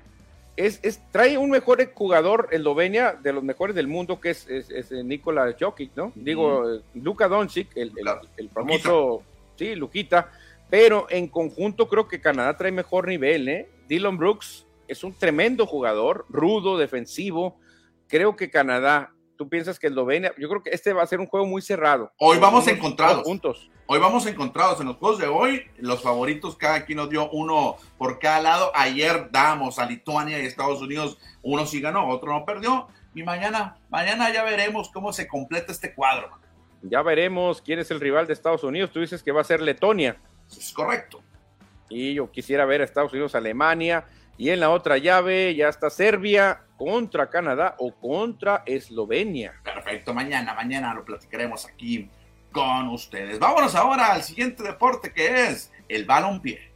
Es, es, trae un mejor jugador Eslovenia, de los mejores del mundo, que es, es, Nikola Jokic, ¿no? Digo, eh, Luka Doncic, el, el, famoso, sí, Luquita, pero en conjunto creo que Canadá trae mejor nivel, ¿eh? Dylan Brooks es un tremendo jugador, rudo, defensivo, creo que Canadá, tú piensas que Eslovenia, yo creo que este va a ser un juego muy cerrado. Hoy vamos encontrados. Puntos. Hoy vamos encontrados en los juegos de hoy. Los favoritos, cada quien nos dio uno por cada lado. Ayer damos a Lituania y Estados Unidos, uno sí ganó, otro no perdió. Y mañana, mañana ya veremos cómo se completa este cuadro. Ya veremos quién es el rival de Estados Unidos. Tú dices que va a ser Letonia. Es correcto. Y yo quisiera ver a Estados Unidos, Alemania. Y en la otra llave ya está Serbia contra Canadá o contra Eslovenia. Perfecto, mañana, mañana lo platicaremos aquí con ustedes. Vámonos ahora al siguiente deporte que es el balompié.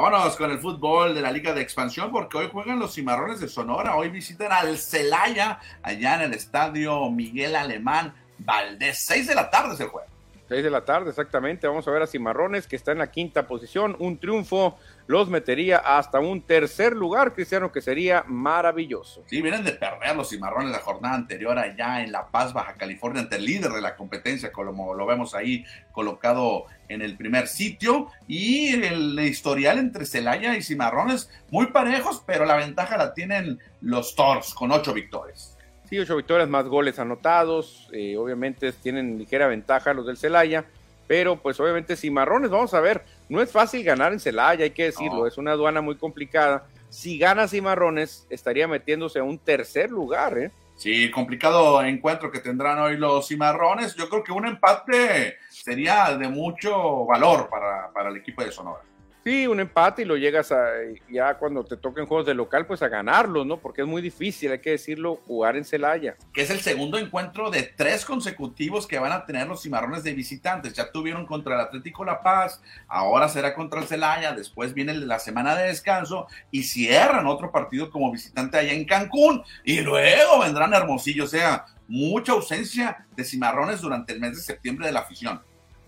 Vámonos con el fútbol de la Liga de Expansión, porque hoy juegan los Cimarrones de Sonora. Hoy visitan al Celaya, allá en el estadio Miguel Alemán Valdés. Seis de la tarde es el juego. 6 de la tarde, exactamente. Vamos a ver a Cimarrones, que está en la quinta posición. Un triunfo los metería hasta un tercer lugar, Cristiano, que sería maravilloso. Sí, vienen de perder los Cimarrones la jornada anterior allá en La Paz, Baja California, ante el líder de la competencia, como lo vemos ahí colocado en el primer sitio. Y el historial entre Celaya y Cimarrones, muy parejos, pero la ventaja la tienen los Tors, con ocho victorias. Sí, ocho victorias, más goles anotados. Eh, obviamente tienen ligera ventaja los del Celaya. Pero pues obviamente Cimarrones, vamos a ver, no es fácil ganar en Celaya, hay que decirlo, es una aduana muy complicada. Si gana Cimarrones, estaría metiéndose a un tercer lugar, ¿eh? Sí, complicado encuentro que tendrán hoy los Cimarrones. Yo creo que un empate sería de mucho valor para, para el equipo de Sonora. Sí, un empate y lo llegas a, ya cuando te toquen juegos de local, pues a ganarlos, ¿no? Porque es muy difícil, hay que decirlo, jugar en Celaya. Que es el segundo encuentro de tres consecutivos que van a tener los cimarrones de visitantes. Ya tuvieron contra el Atlético La Paz, ahora será contra el Celaya, después viene la semana de descanso y cierran otro partido como visitante allá en Cancún y luego vendrán Hermosillo. O sea, mucha ausencia de cimarrones durante el mes de septiembre de la afición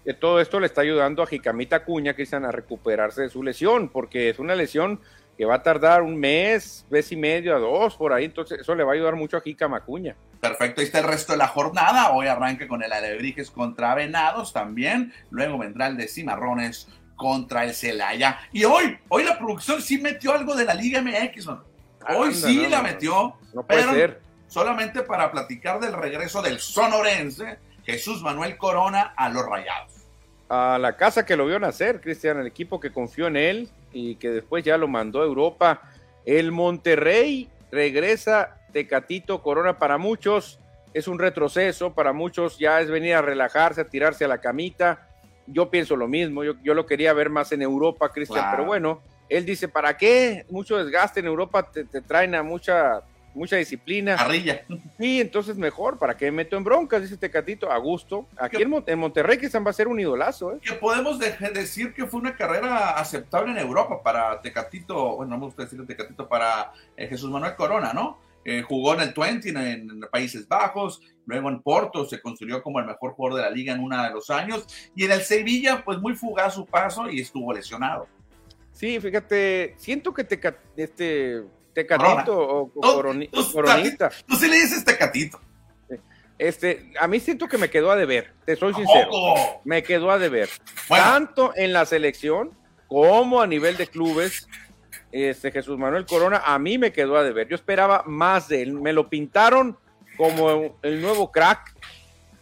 que todo esto le está ayudando a Jicamita Cuña, Cristian, a recuperarse de su lesión, porque es una lesión que va a tardar un mes, mes y medio a dos por ahí, entonces eso le va a ayudar mucho a Jica Macuña. Perfecto, ahí está el resto de la jornada. Hoy arranca con el Alebrijes contra Venados también. Luego vendrá el de Cimarrones contra el Celaya. Y hoy, hoy la producción sí metió algo de la Liga MX. Hoy sí la metió. No puede pero ser. Solamente para platicar del regreso del sonorense Jesús Manuel Corona a los Rayados. A la casa que lo vio nacer, Cristian, el equipo que confió en él y que después ya lo mandó a Europa. El Monterrey regresa Tecatito Corona para muchos. Es un retroceso, para muchos ya es venir a relajarse, a tirarse a la camita. Yo pienso lo mismo, yo, yo lo quería ver más en Europa, Cristian, Claro. pero bueno, él dice, ¿para qué? Mucho desgaste en Europa, te, te traen a mucha, mucha disciplina. Carrilla. Sí, entonces mejor, ¿para qué me meto en broncas? Dice Tecatito, a gusto. Aquí en, Mon- en Monterrey, Cristian, va a ser un idolazo, ¿eh? Que podemos de- decir que fue una carrera aceptable en Europa para Tecatito, bueno, no me gusta decirle Tecatito, para eh, Jesús Manuel Corona, ¿no? Eh, jugó en el 20 en, en Países Bajos, luego en Porto se construyó como el mejor jugador de la liga en uno de los años, y en el Sevilla, pues muy fugaz su paso y estuvo lesionado. Sí, fíjate, siento que Teca- este, Tecatito o Tú- Coroni- tú- Coronita, Tú sí le dices Tecatito. este, a mí siento que me quedó a deber, te soy sincero, me quedó a deber. Bueno, Tanto en la selección como a nivel de clubes, este Jesús Manuel Corona a mí me quedó a deber. Yo esperaba más de él, me lo pintaron como el nuevo crack.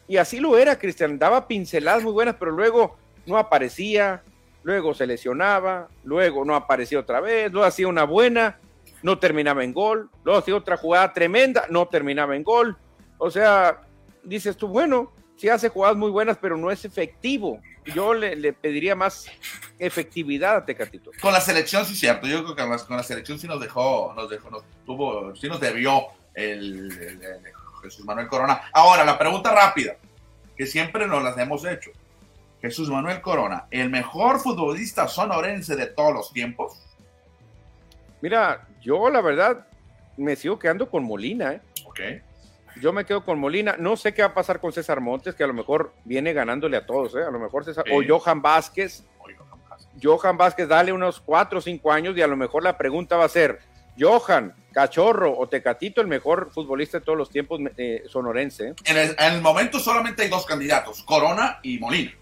Y así lo era, Cristian, daba pinceladas muy buenas, pero luego no aparecía, luego se lesionaba, luego no aparecía otra vez, luego hacía una buena, no terminaba en gol, luego hacía otra jugada tremenda, no terminaba en gol. O sea, dices tú, bueno, sí hace jugadas muy buenas, pero no es efectivo. Yo le, le pediría más efectividad a Tecatito. con la selección sí es cierto, yo creo que con la, con la selección sí nos dejó, nos dejó, nos tuvo, sí nos debió el, el- el Jesús Manuel Corona. Ahora, la pregunta rápida, que siempre nos las hemos hecho. Jesús Manuel Corona, el mejor futbolista sonorense de todos los tiempos. Mira, yo la verdad me sigo quedando con Molina, ¿eh? Ok. Yo me quedo con Molina. No sé qué va a pasar con César Montes, que a lo mejor viene ganándole a todos, ¿eh? A lo mejor César. Sí. O Johan Vázquez. Johan Vázquez, dale unos cuatro o cinco años y a lo mejor la pregunta va a ser: Johan, Cachorro o Tecatito, el mejor futbolista de todos los tiempos eh, sonorense. ¿eh? En el, en el momento solamente hay dos candidatos, Corona y Molina.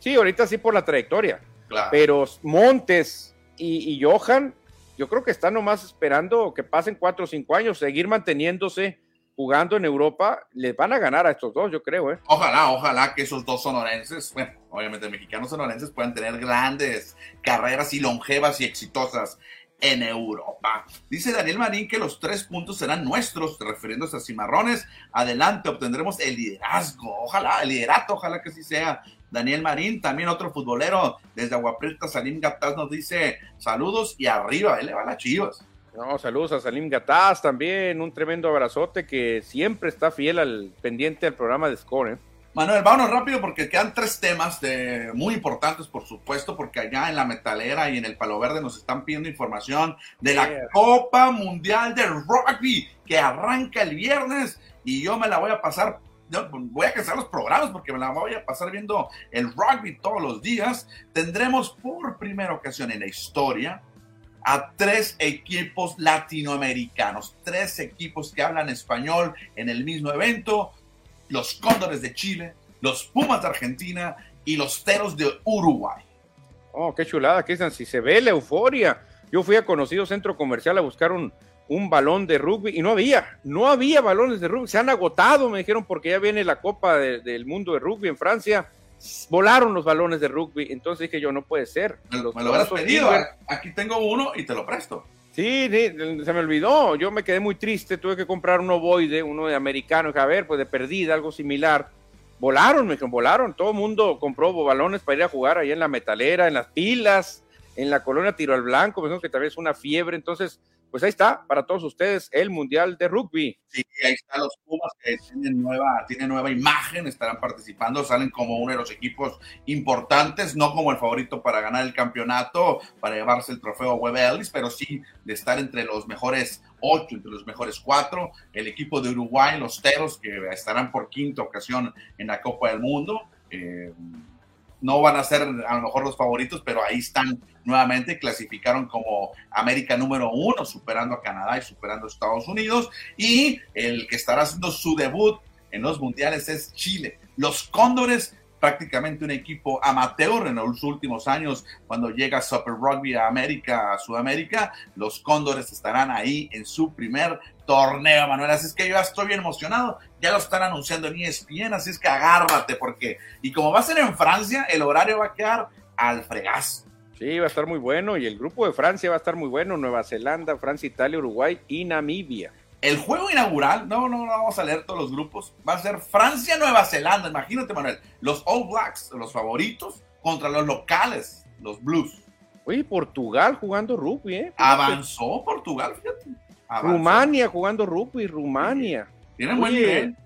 Sí, ahorita sí por la trayectoria. Claro. Pero Montes y, y Johan, yo creo que están nomás esperando que pasen cuatro o cinco años, seguir manteniéndose jugando en Europa. Les van a ganar a estos dos, yo creo, ¿eh? Ojalá, ojalá que esos dos sonorenses, bueno, obviamente mexicanos sonorenses puedan tener grandes carreras y longevas y exitosas en Europa. Dice Daniel Marín que los tres puntos serán nuestros, refiriéndose a Cimarrones. Adelante, obtendremos el liderazgo. Ojalá, el liderato, ojalá que así sea. Daniel Marín, también otro futbolero desde Aguaprieta, Salim Gataz nos dice saludos y arriba, él le va a las chivas. No, saludos a Salim Gataz también, un tremendo abrazote que siempre está fiel al pendiente del programa de Score. ¿eh? Manuel, vámonos rápido porque quedan tres temas de, muy importantes, por supuesto, porque allá en la Metalera y en el Palo Verde nos están pidiendo información de la Yeah. Copa Mundial de Rugby que arranca el viernes y yo me la voy a pasar, voy a cancelar los programas porque me la voy a pasar viendo el rugby todos los días. Tendremos por primera ocasión en la historia a tres equipos latinoamericanos, tres equipos que hablan español en el mismo evento los Cóndores de Chile, los Pumas de Argentina y los Teros de Uruguay. Oh, qué chulada, Cristian, si se ve la euforia. Yo fui a conocido centro comercial a buscar un, un balón de rugby y no había, no había balones de rugby, se han agotado, me dijeron, porque ya viene la Copa de- del Mundo de Rugby en Francia. Volaron los balones de rugby, entonces dije yo, no puede ser. Me, Los me lo famosos pedido. ¿eh? Aquí tengo uno y te lo presto. Sí, sí, se me olvidó. Yo me quedé muy triste. Tuve que comprar un ovoide, uno de americano. Dije, a ver, pues de perdida, algo similar. Volaron, me dijeron, volaron. Todo el mundo compró balones para ir a jugar ahí en la metalera, en las pilas, en la colonia Tiro al Blanco. Pensamos que tal vez una fiebre. Entonces, pues ahí está, para todos ustedes, el Mundial de Rugby. Sí, ahí están los Pumas que tienen nueva, tienen nueva imagen, estarán participando, salen como uno de los equipos importantes, no como el favorito para ganar el campeonato, para llevarse el trofeo Web Ellis, pero sí de estar entre los mejores ocho, entre los mejores cuatro. El equipo de Uruguay, los Teros, que estarán por quinta ocasión en la Copa del Mundo. Eh, no van a ser a lo mejor los favoritos, pero ahí están nuevamente, clasificaron como América número uno, superando a Canadá y superando a Estados Unidos, y el que estará haciendo su debut en los mundiales es Chile. Los Cóndores prácticamente un equipo amateur en los últimos años cuando llega Super Rugby a América, a Sudamérica, los Cóndores estarán ahí en su primer torneo, Manuel, así es que yo ya estoy bien emocionado, ya lo están anunciando en ESPN, así es que agárrate porque, y como va a ser en Francia, el horario va a quedar al fregazo. Sí, va a estar muy bueno y el grupo de Francia va a estar muy bueno, Nueva Zelanda, Francia, Italia, Uruguay y Namibia. El juego inaugural, no, no, no vamos a leer todos los grupos, va a ser Francia-Nueva Zelanda. Imagínate, Manuel, los All Blacks, los favoritos, contra los locales, los Blues. Oye, Portugal jugando rugby, ¿eh? Avanzó Portugal, fíjate. Rumania jugando rugby, Rumania. Tienen buen nivel.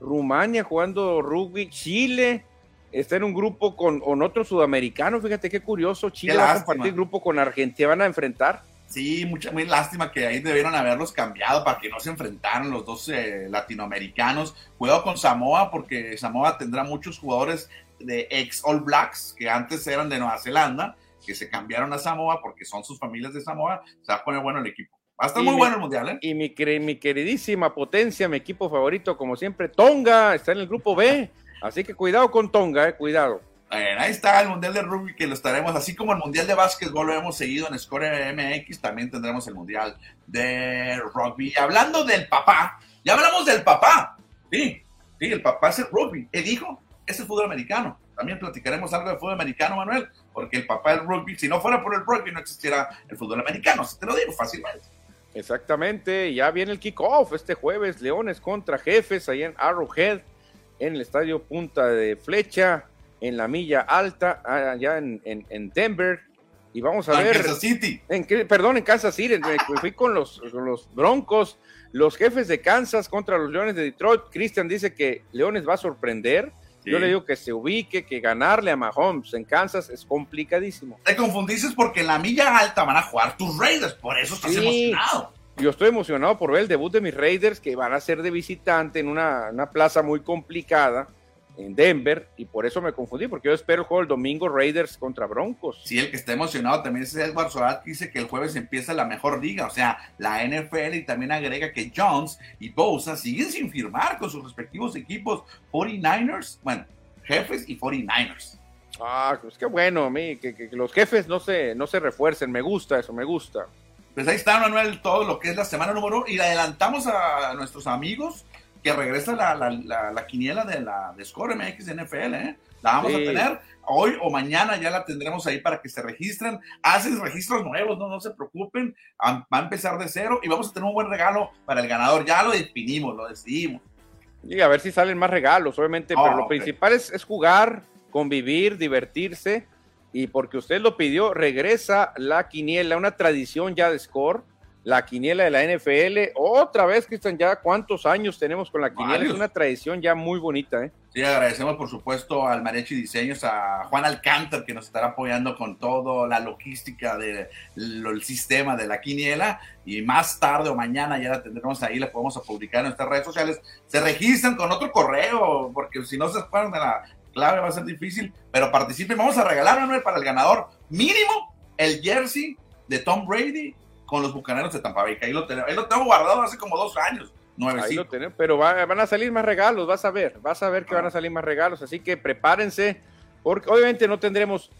Rumania jugando rugby, Chile está en un grupo con, con otro sudamericano, fíjate qué curioso, Chile va a compartir grupo con Argentina, van a enfrentar. Sí, mucha, muy lástima que ahí debieron haberlos cambiado para que no se enfrentaran los dos eh, latinoamericanos. Cuidado con Samoa porque Samoa tendrá muchos jugadores de ex All Blacks que antes eran de Nueva Zelanda, que se cambiaron a Samoa porque son sus familias de Samoa. Se va a poner bueno el equipo. Va a estar muy bueno el mundial, ¿eh? Y mi, mi queridísima potencia, mi equipo favorito, como siempre, Tonga, está en el grupo B. Así que cuidado con Tonga, eh, cuidado ahí está el Mundial de Rugby que lo estaremos, así como el Mundial de Básquetbol lo hemos seguido en Score MX, también tendremos el Mundial de Rugby. Hablando del papá, ya hablamos del papá, sí, sí, el papá es el rugby, el hijo es el fútbol americano. También platicaremos algo de fútbol americano, Manuel, porque el papá del rugby, si no fuera por el rugby, no existiera el fútbol americano, si te lo digo fácilmente. Exactamente, ya viene el kickoff este jueves, Leones contra Jefes, ahí en Arrowhead, en el estadio Punta de Flecha en la milla alta, allá en, en, Denver. Y vamos a ver. En Kansas City. En, perdón, en Kansas City. fui con los, los Broncos, los jefes de Kansas contra los Leones de Detroit. Christian dice que Leones va a sorprender. Yo le digo que se ubique, que ganarle a Mahomes en Kansas es complicadísimo. Te confundiste porque en la milla alta van a jugar tus Raiders, por eso estás emocionado. Yo estoy emocionado por ver el debut de mis Raiders, que van a ser de visitante en una, una plaza muy complicada en Denver y por eso me confundí, porque yo espero el juego el domingo Raiders contra Broncos. Sí, el que está emocionado también es Edward Sorat, que dice que el jueves empieza la mejor liga, o sea, la NFL y también agrega que Jones y Bosa siguen sin firmar con sus respectivos equipos 49ers, bueno, jefes y 49ers. Ah, pues qué bueno, a mí, que, los jefes no se, no se refuercen, me gusta eso, me gusta. Pues ahí está, Manuel, todo lo que es la semana número uno y le adelantamos a nuestros amigos que regresa la, la, la, quiniela de la de Score MX NFL, ¿eh? La vamos a tener hoy o mañana, ya la tendremos ahí para que se registren. Hacen registros nuevos, no, no se preocupen. Va a empezar de cero y vamos a tener un buen regalo para el ganador. Ya lo definimos, lo decidimos. Y a ver si salen más regalos, obviamente, pero lo principal es, es jugar, convivir, divertirse. Y porque usted lo pidió, regresa la quiniela, una tradición ya de Score la quiniela de la NFL. Otra vez, Cristian, ya cuántos años tenemos con la quiniela. Es una tradición ya muy bonita, ¿eh? Sí, agradecemos por supuesto al Marechi Diseños, a Juan Alcántar, que nos estará apoyando con toda la logística del sistema de la quiniela. Y más tarde o mañana ya la tendremos ahí, la podemos publicar en nuestras redes sociales. Se registran con otro correo, porque si no se acuerdan de la clave va a ser difícil. Pero participen, vamos a regalar, Manuel, para el ganador mínimo el jersey de Tom Brady con los bucaneros de Tampa Bay, ahí lo tenemos, ahí lo tengo guardado hace como dos años. Nueve, ahí lo tenemos, pero van a salir más regalos, vas a ver, vas a ver que van a salir más regalos, así que prepárense, porque obviamente no tendremos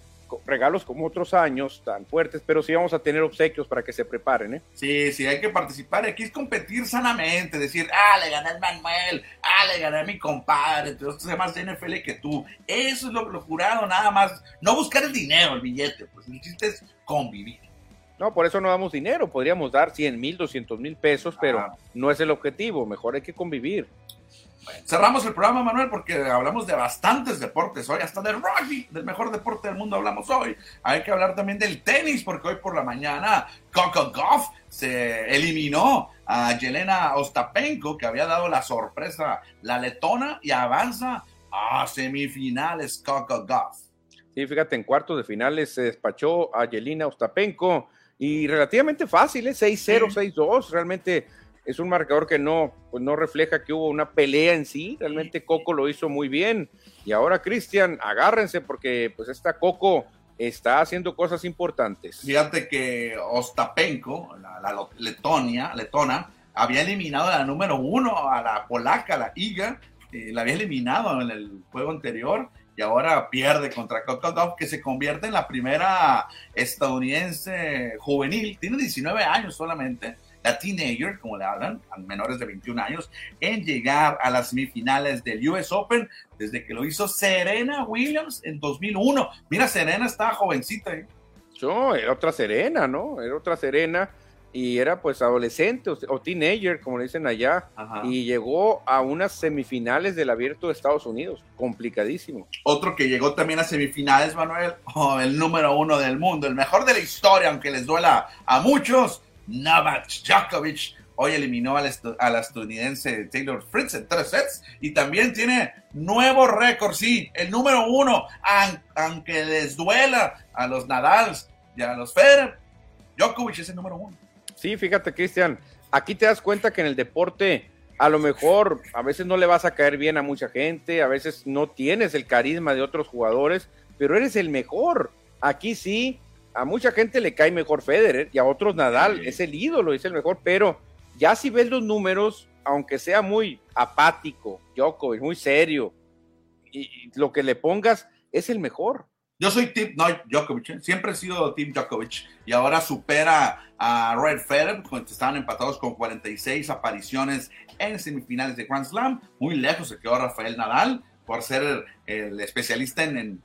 regalos como otros años tan fuertes, pero sí vamos a tener obsequios para que se preparen, ¿eh? Sí, sí, hay que participar. Aquí es competir sanamente, decir, ah, le gané al Manuel, ah, le gané a mi compadre, entonces es más de NFL que tú. Eso es lo, lo jurado, nada más. No buscar el dinero, el billete, pues el chiste es convivir. No, por eso no damos dinero. Podríamos dar 100 mil, 200 mil pesos, pero ah. no es el objetivo. Mejor hay que convivir. cerramos el programa, Manuel, porque hablamos de bastantes deportes hoy, hasta del rugby, del mejor deporte del mundo hablamos hoy. Hay que hablar también del tenis, porque hoy por la mañana Coco Goff se eliminó a Yelena Ostapenko, que había dado la sorpresa la letona, y avanza a semifinales Coco Goff. Sí, fíjate, en cuartos de finales se despachó a Yelena Ostapenko y relativamente fácil, ¿eh? 6-0, 6-2, realmente es un marcador que no, pues no refleja que hubo una pelea en sí. Realmente Coco lo hizo muy bien. Y ahora, Cristian, agárrense porque pues esta Coco está haciendo cosas importantes. Fíjate que Ostapenko, la, Letonia, letona, había eliminado a la número uno, a la polaca, la Iga, eh, la había eliminado en el juego anterior y ahora pierde contra Kokotov, que se convierte en la primera estadounidense juvenil, tiene 19 años solamente, la teenager, como le hablan, a menores de 21 años, en llegar a las semifinales del US Open desde que lo hizo Serena Williams en 2001. Mira, Serena estaba jovencita. ¿eh? No, era otra Serena, ¿no? Era otra Serena y era pues adolescente o, teenager, como le dicen allá, y llegó a unas semifinales del abierto de Estados Unidos, complicadísimo. Otro que llegó también a semifinales, Manuel, oh, el número uno del mundo, el mejor de la historia, aunque les duela a muchos, Novak Djokovic. Hoy eliminó al, al estadounidense Taylor Fritz en tres sets y también tiene nuevo récord, sí, el número uno, aunque les duela a los Nadals y a los Federer, Djokovic es el número uno. Sí, fíjate, Cristian, aquí te das cuenta que en el deporte a lo mejor a veces no le vas a caer bien a mucha gente, a veces no tienes el carisma de otros jugadores, pero eres el mejor. Aquí sí, a mucha gente le cae mejor Federer y a otros Nadal, es el ídolo, es el mejor, pero ya si ves los números, aunque sea muy apático, Djokovic, muy serio, y lo que le pongas es el mejor. Yo soy Team no, Djokovic, ¿eh? siempre he sido Team Djokovic y ahora supera a Red Federer, estaban empatados con 46 apariciones en semifinales de Grand Slam. Muy lejos se quedó Rafael Nadal por ser el especialista en,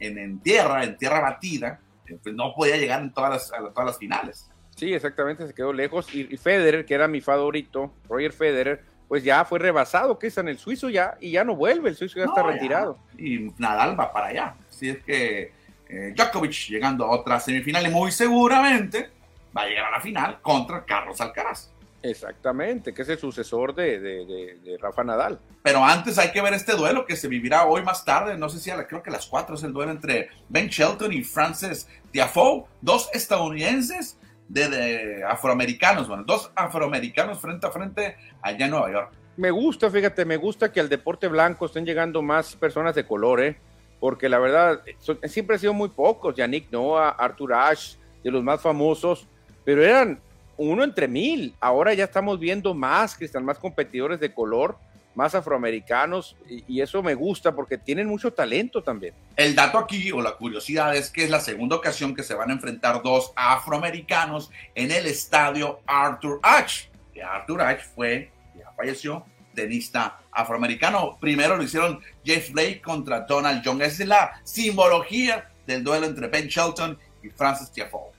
en, en, tierra, en tierra batida. Pues no podía llegar en todas las, a todas las finales. Sí, exactamente, se quedó lejos. Y, y Federer, que era mi favorito, Roger Federer, pues ya fue rebasado, que está en el suizo ya, y ya no vuelve, el suizo ya está retirado. Y Nadal va para allá. Así es que eh, Djokovic llegando a otra semifinal y muy seguramente va a llegar a la final contra Carlos Alcaraz. Exactamente, que es el sucesor de, de, Rafa Nadal. Pero antes hay que ver este duelo que se vivirá hoy más tarde, no sé si a creo que a las 4 es el duelo entre Ben Shelton y Francis Tiafoe, dos estadounidenses de, afroamericanos, bueno, dos afroamericanos frente a frente allá en Nueva York. Me gusta, fíjate, me gusta que al deporte blanco estén llegando más personas de color, ¿eh? Porque la verdad siempre han sido muy pocos, Yannick Noah, Arthur Ashe, de los más famosos, pero eran uno entre mil. Ahora ya estamos viendo más, Cristian, más competidores de color, más afroamericanos, y, eso me gusta porque tienen mucho talento también. El dato aquí, o la curiosidad, es que es la segunda ocasión que se van a enfrentar dos afroamericanos en el estadio Arthur Ashe. Arthur Ashe fue, ya falleció, tenista afroamericano. Primero lo hicieron Jeff Blake contra Donald Young. Esa es la simbología del duelo entre Ben Shelton y Francis Tiafoe.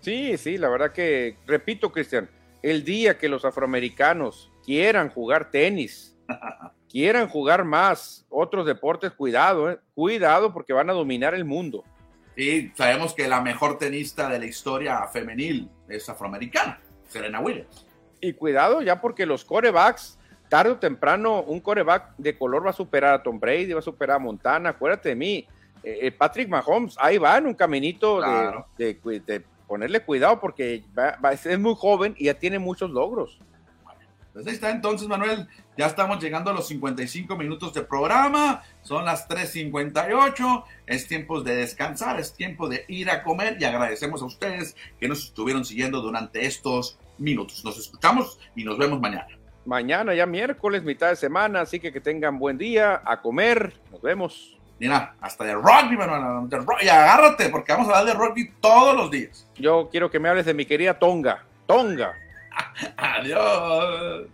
Sí, sí, la verdad que, repito, Cristian, el día que los afroamericanos quieran jugar tenis, <laughs> quieran jugar más otros deportes, cuidado, eh, cuidado porque van a dominar el mundo. Sí, sabemos que la mejor tenista de la historia femenil es afroamericana, Serena Williams. Y cuidado ya porque los corebacks tarde o temprano un coreback de color va a superar a Tom Brady, va a superar a Montana, acuérdate de mí. Eh, eh, Patrick Mahomes, ahí va en un caminito de, ponerle cuidado porque es muy joven y ya tiene muchos logros. Pues ahí está entonces, Manuel. Ya estamos llegando a los 55 minutos de programa. Son las 3.58. Es tiempo de descansar, es tiempo de ir a comer y agradecemos a ustedes que nos estuvieron siguiendo durante estos minutos. Nos escuchamos y nos vemos mañana mañana ya miércoles, mitad de semana, así que que tengan buen día, a comer, nos vemos. Mira, hasta de rugby, hermano, y agárrate, porque vamos a hablar de rugby todos los días. Yo quiero que me hables de mi querida Tonga, Tonga. <laughs> Adiós.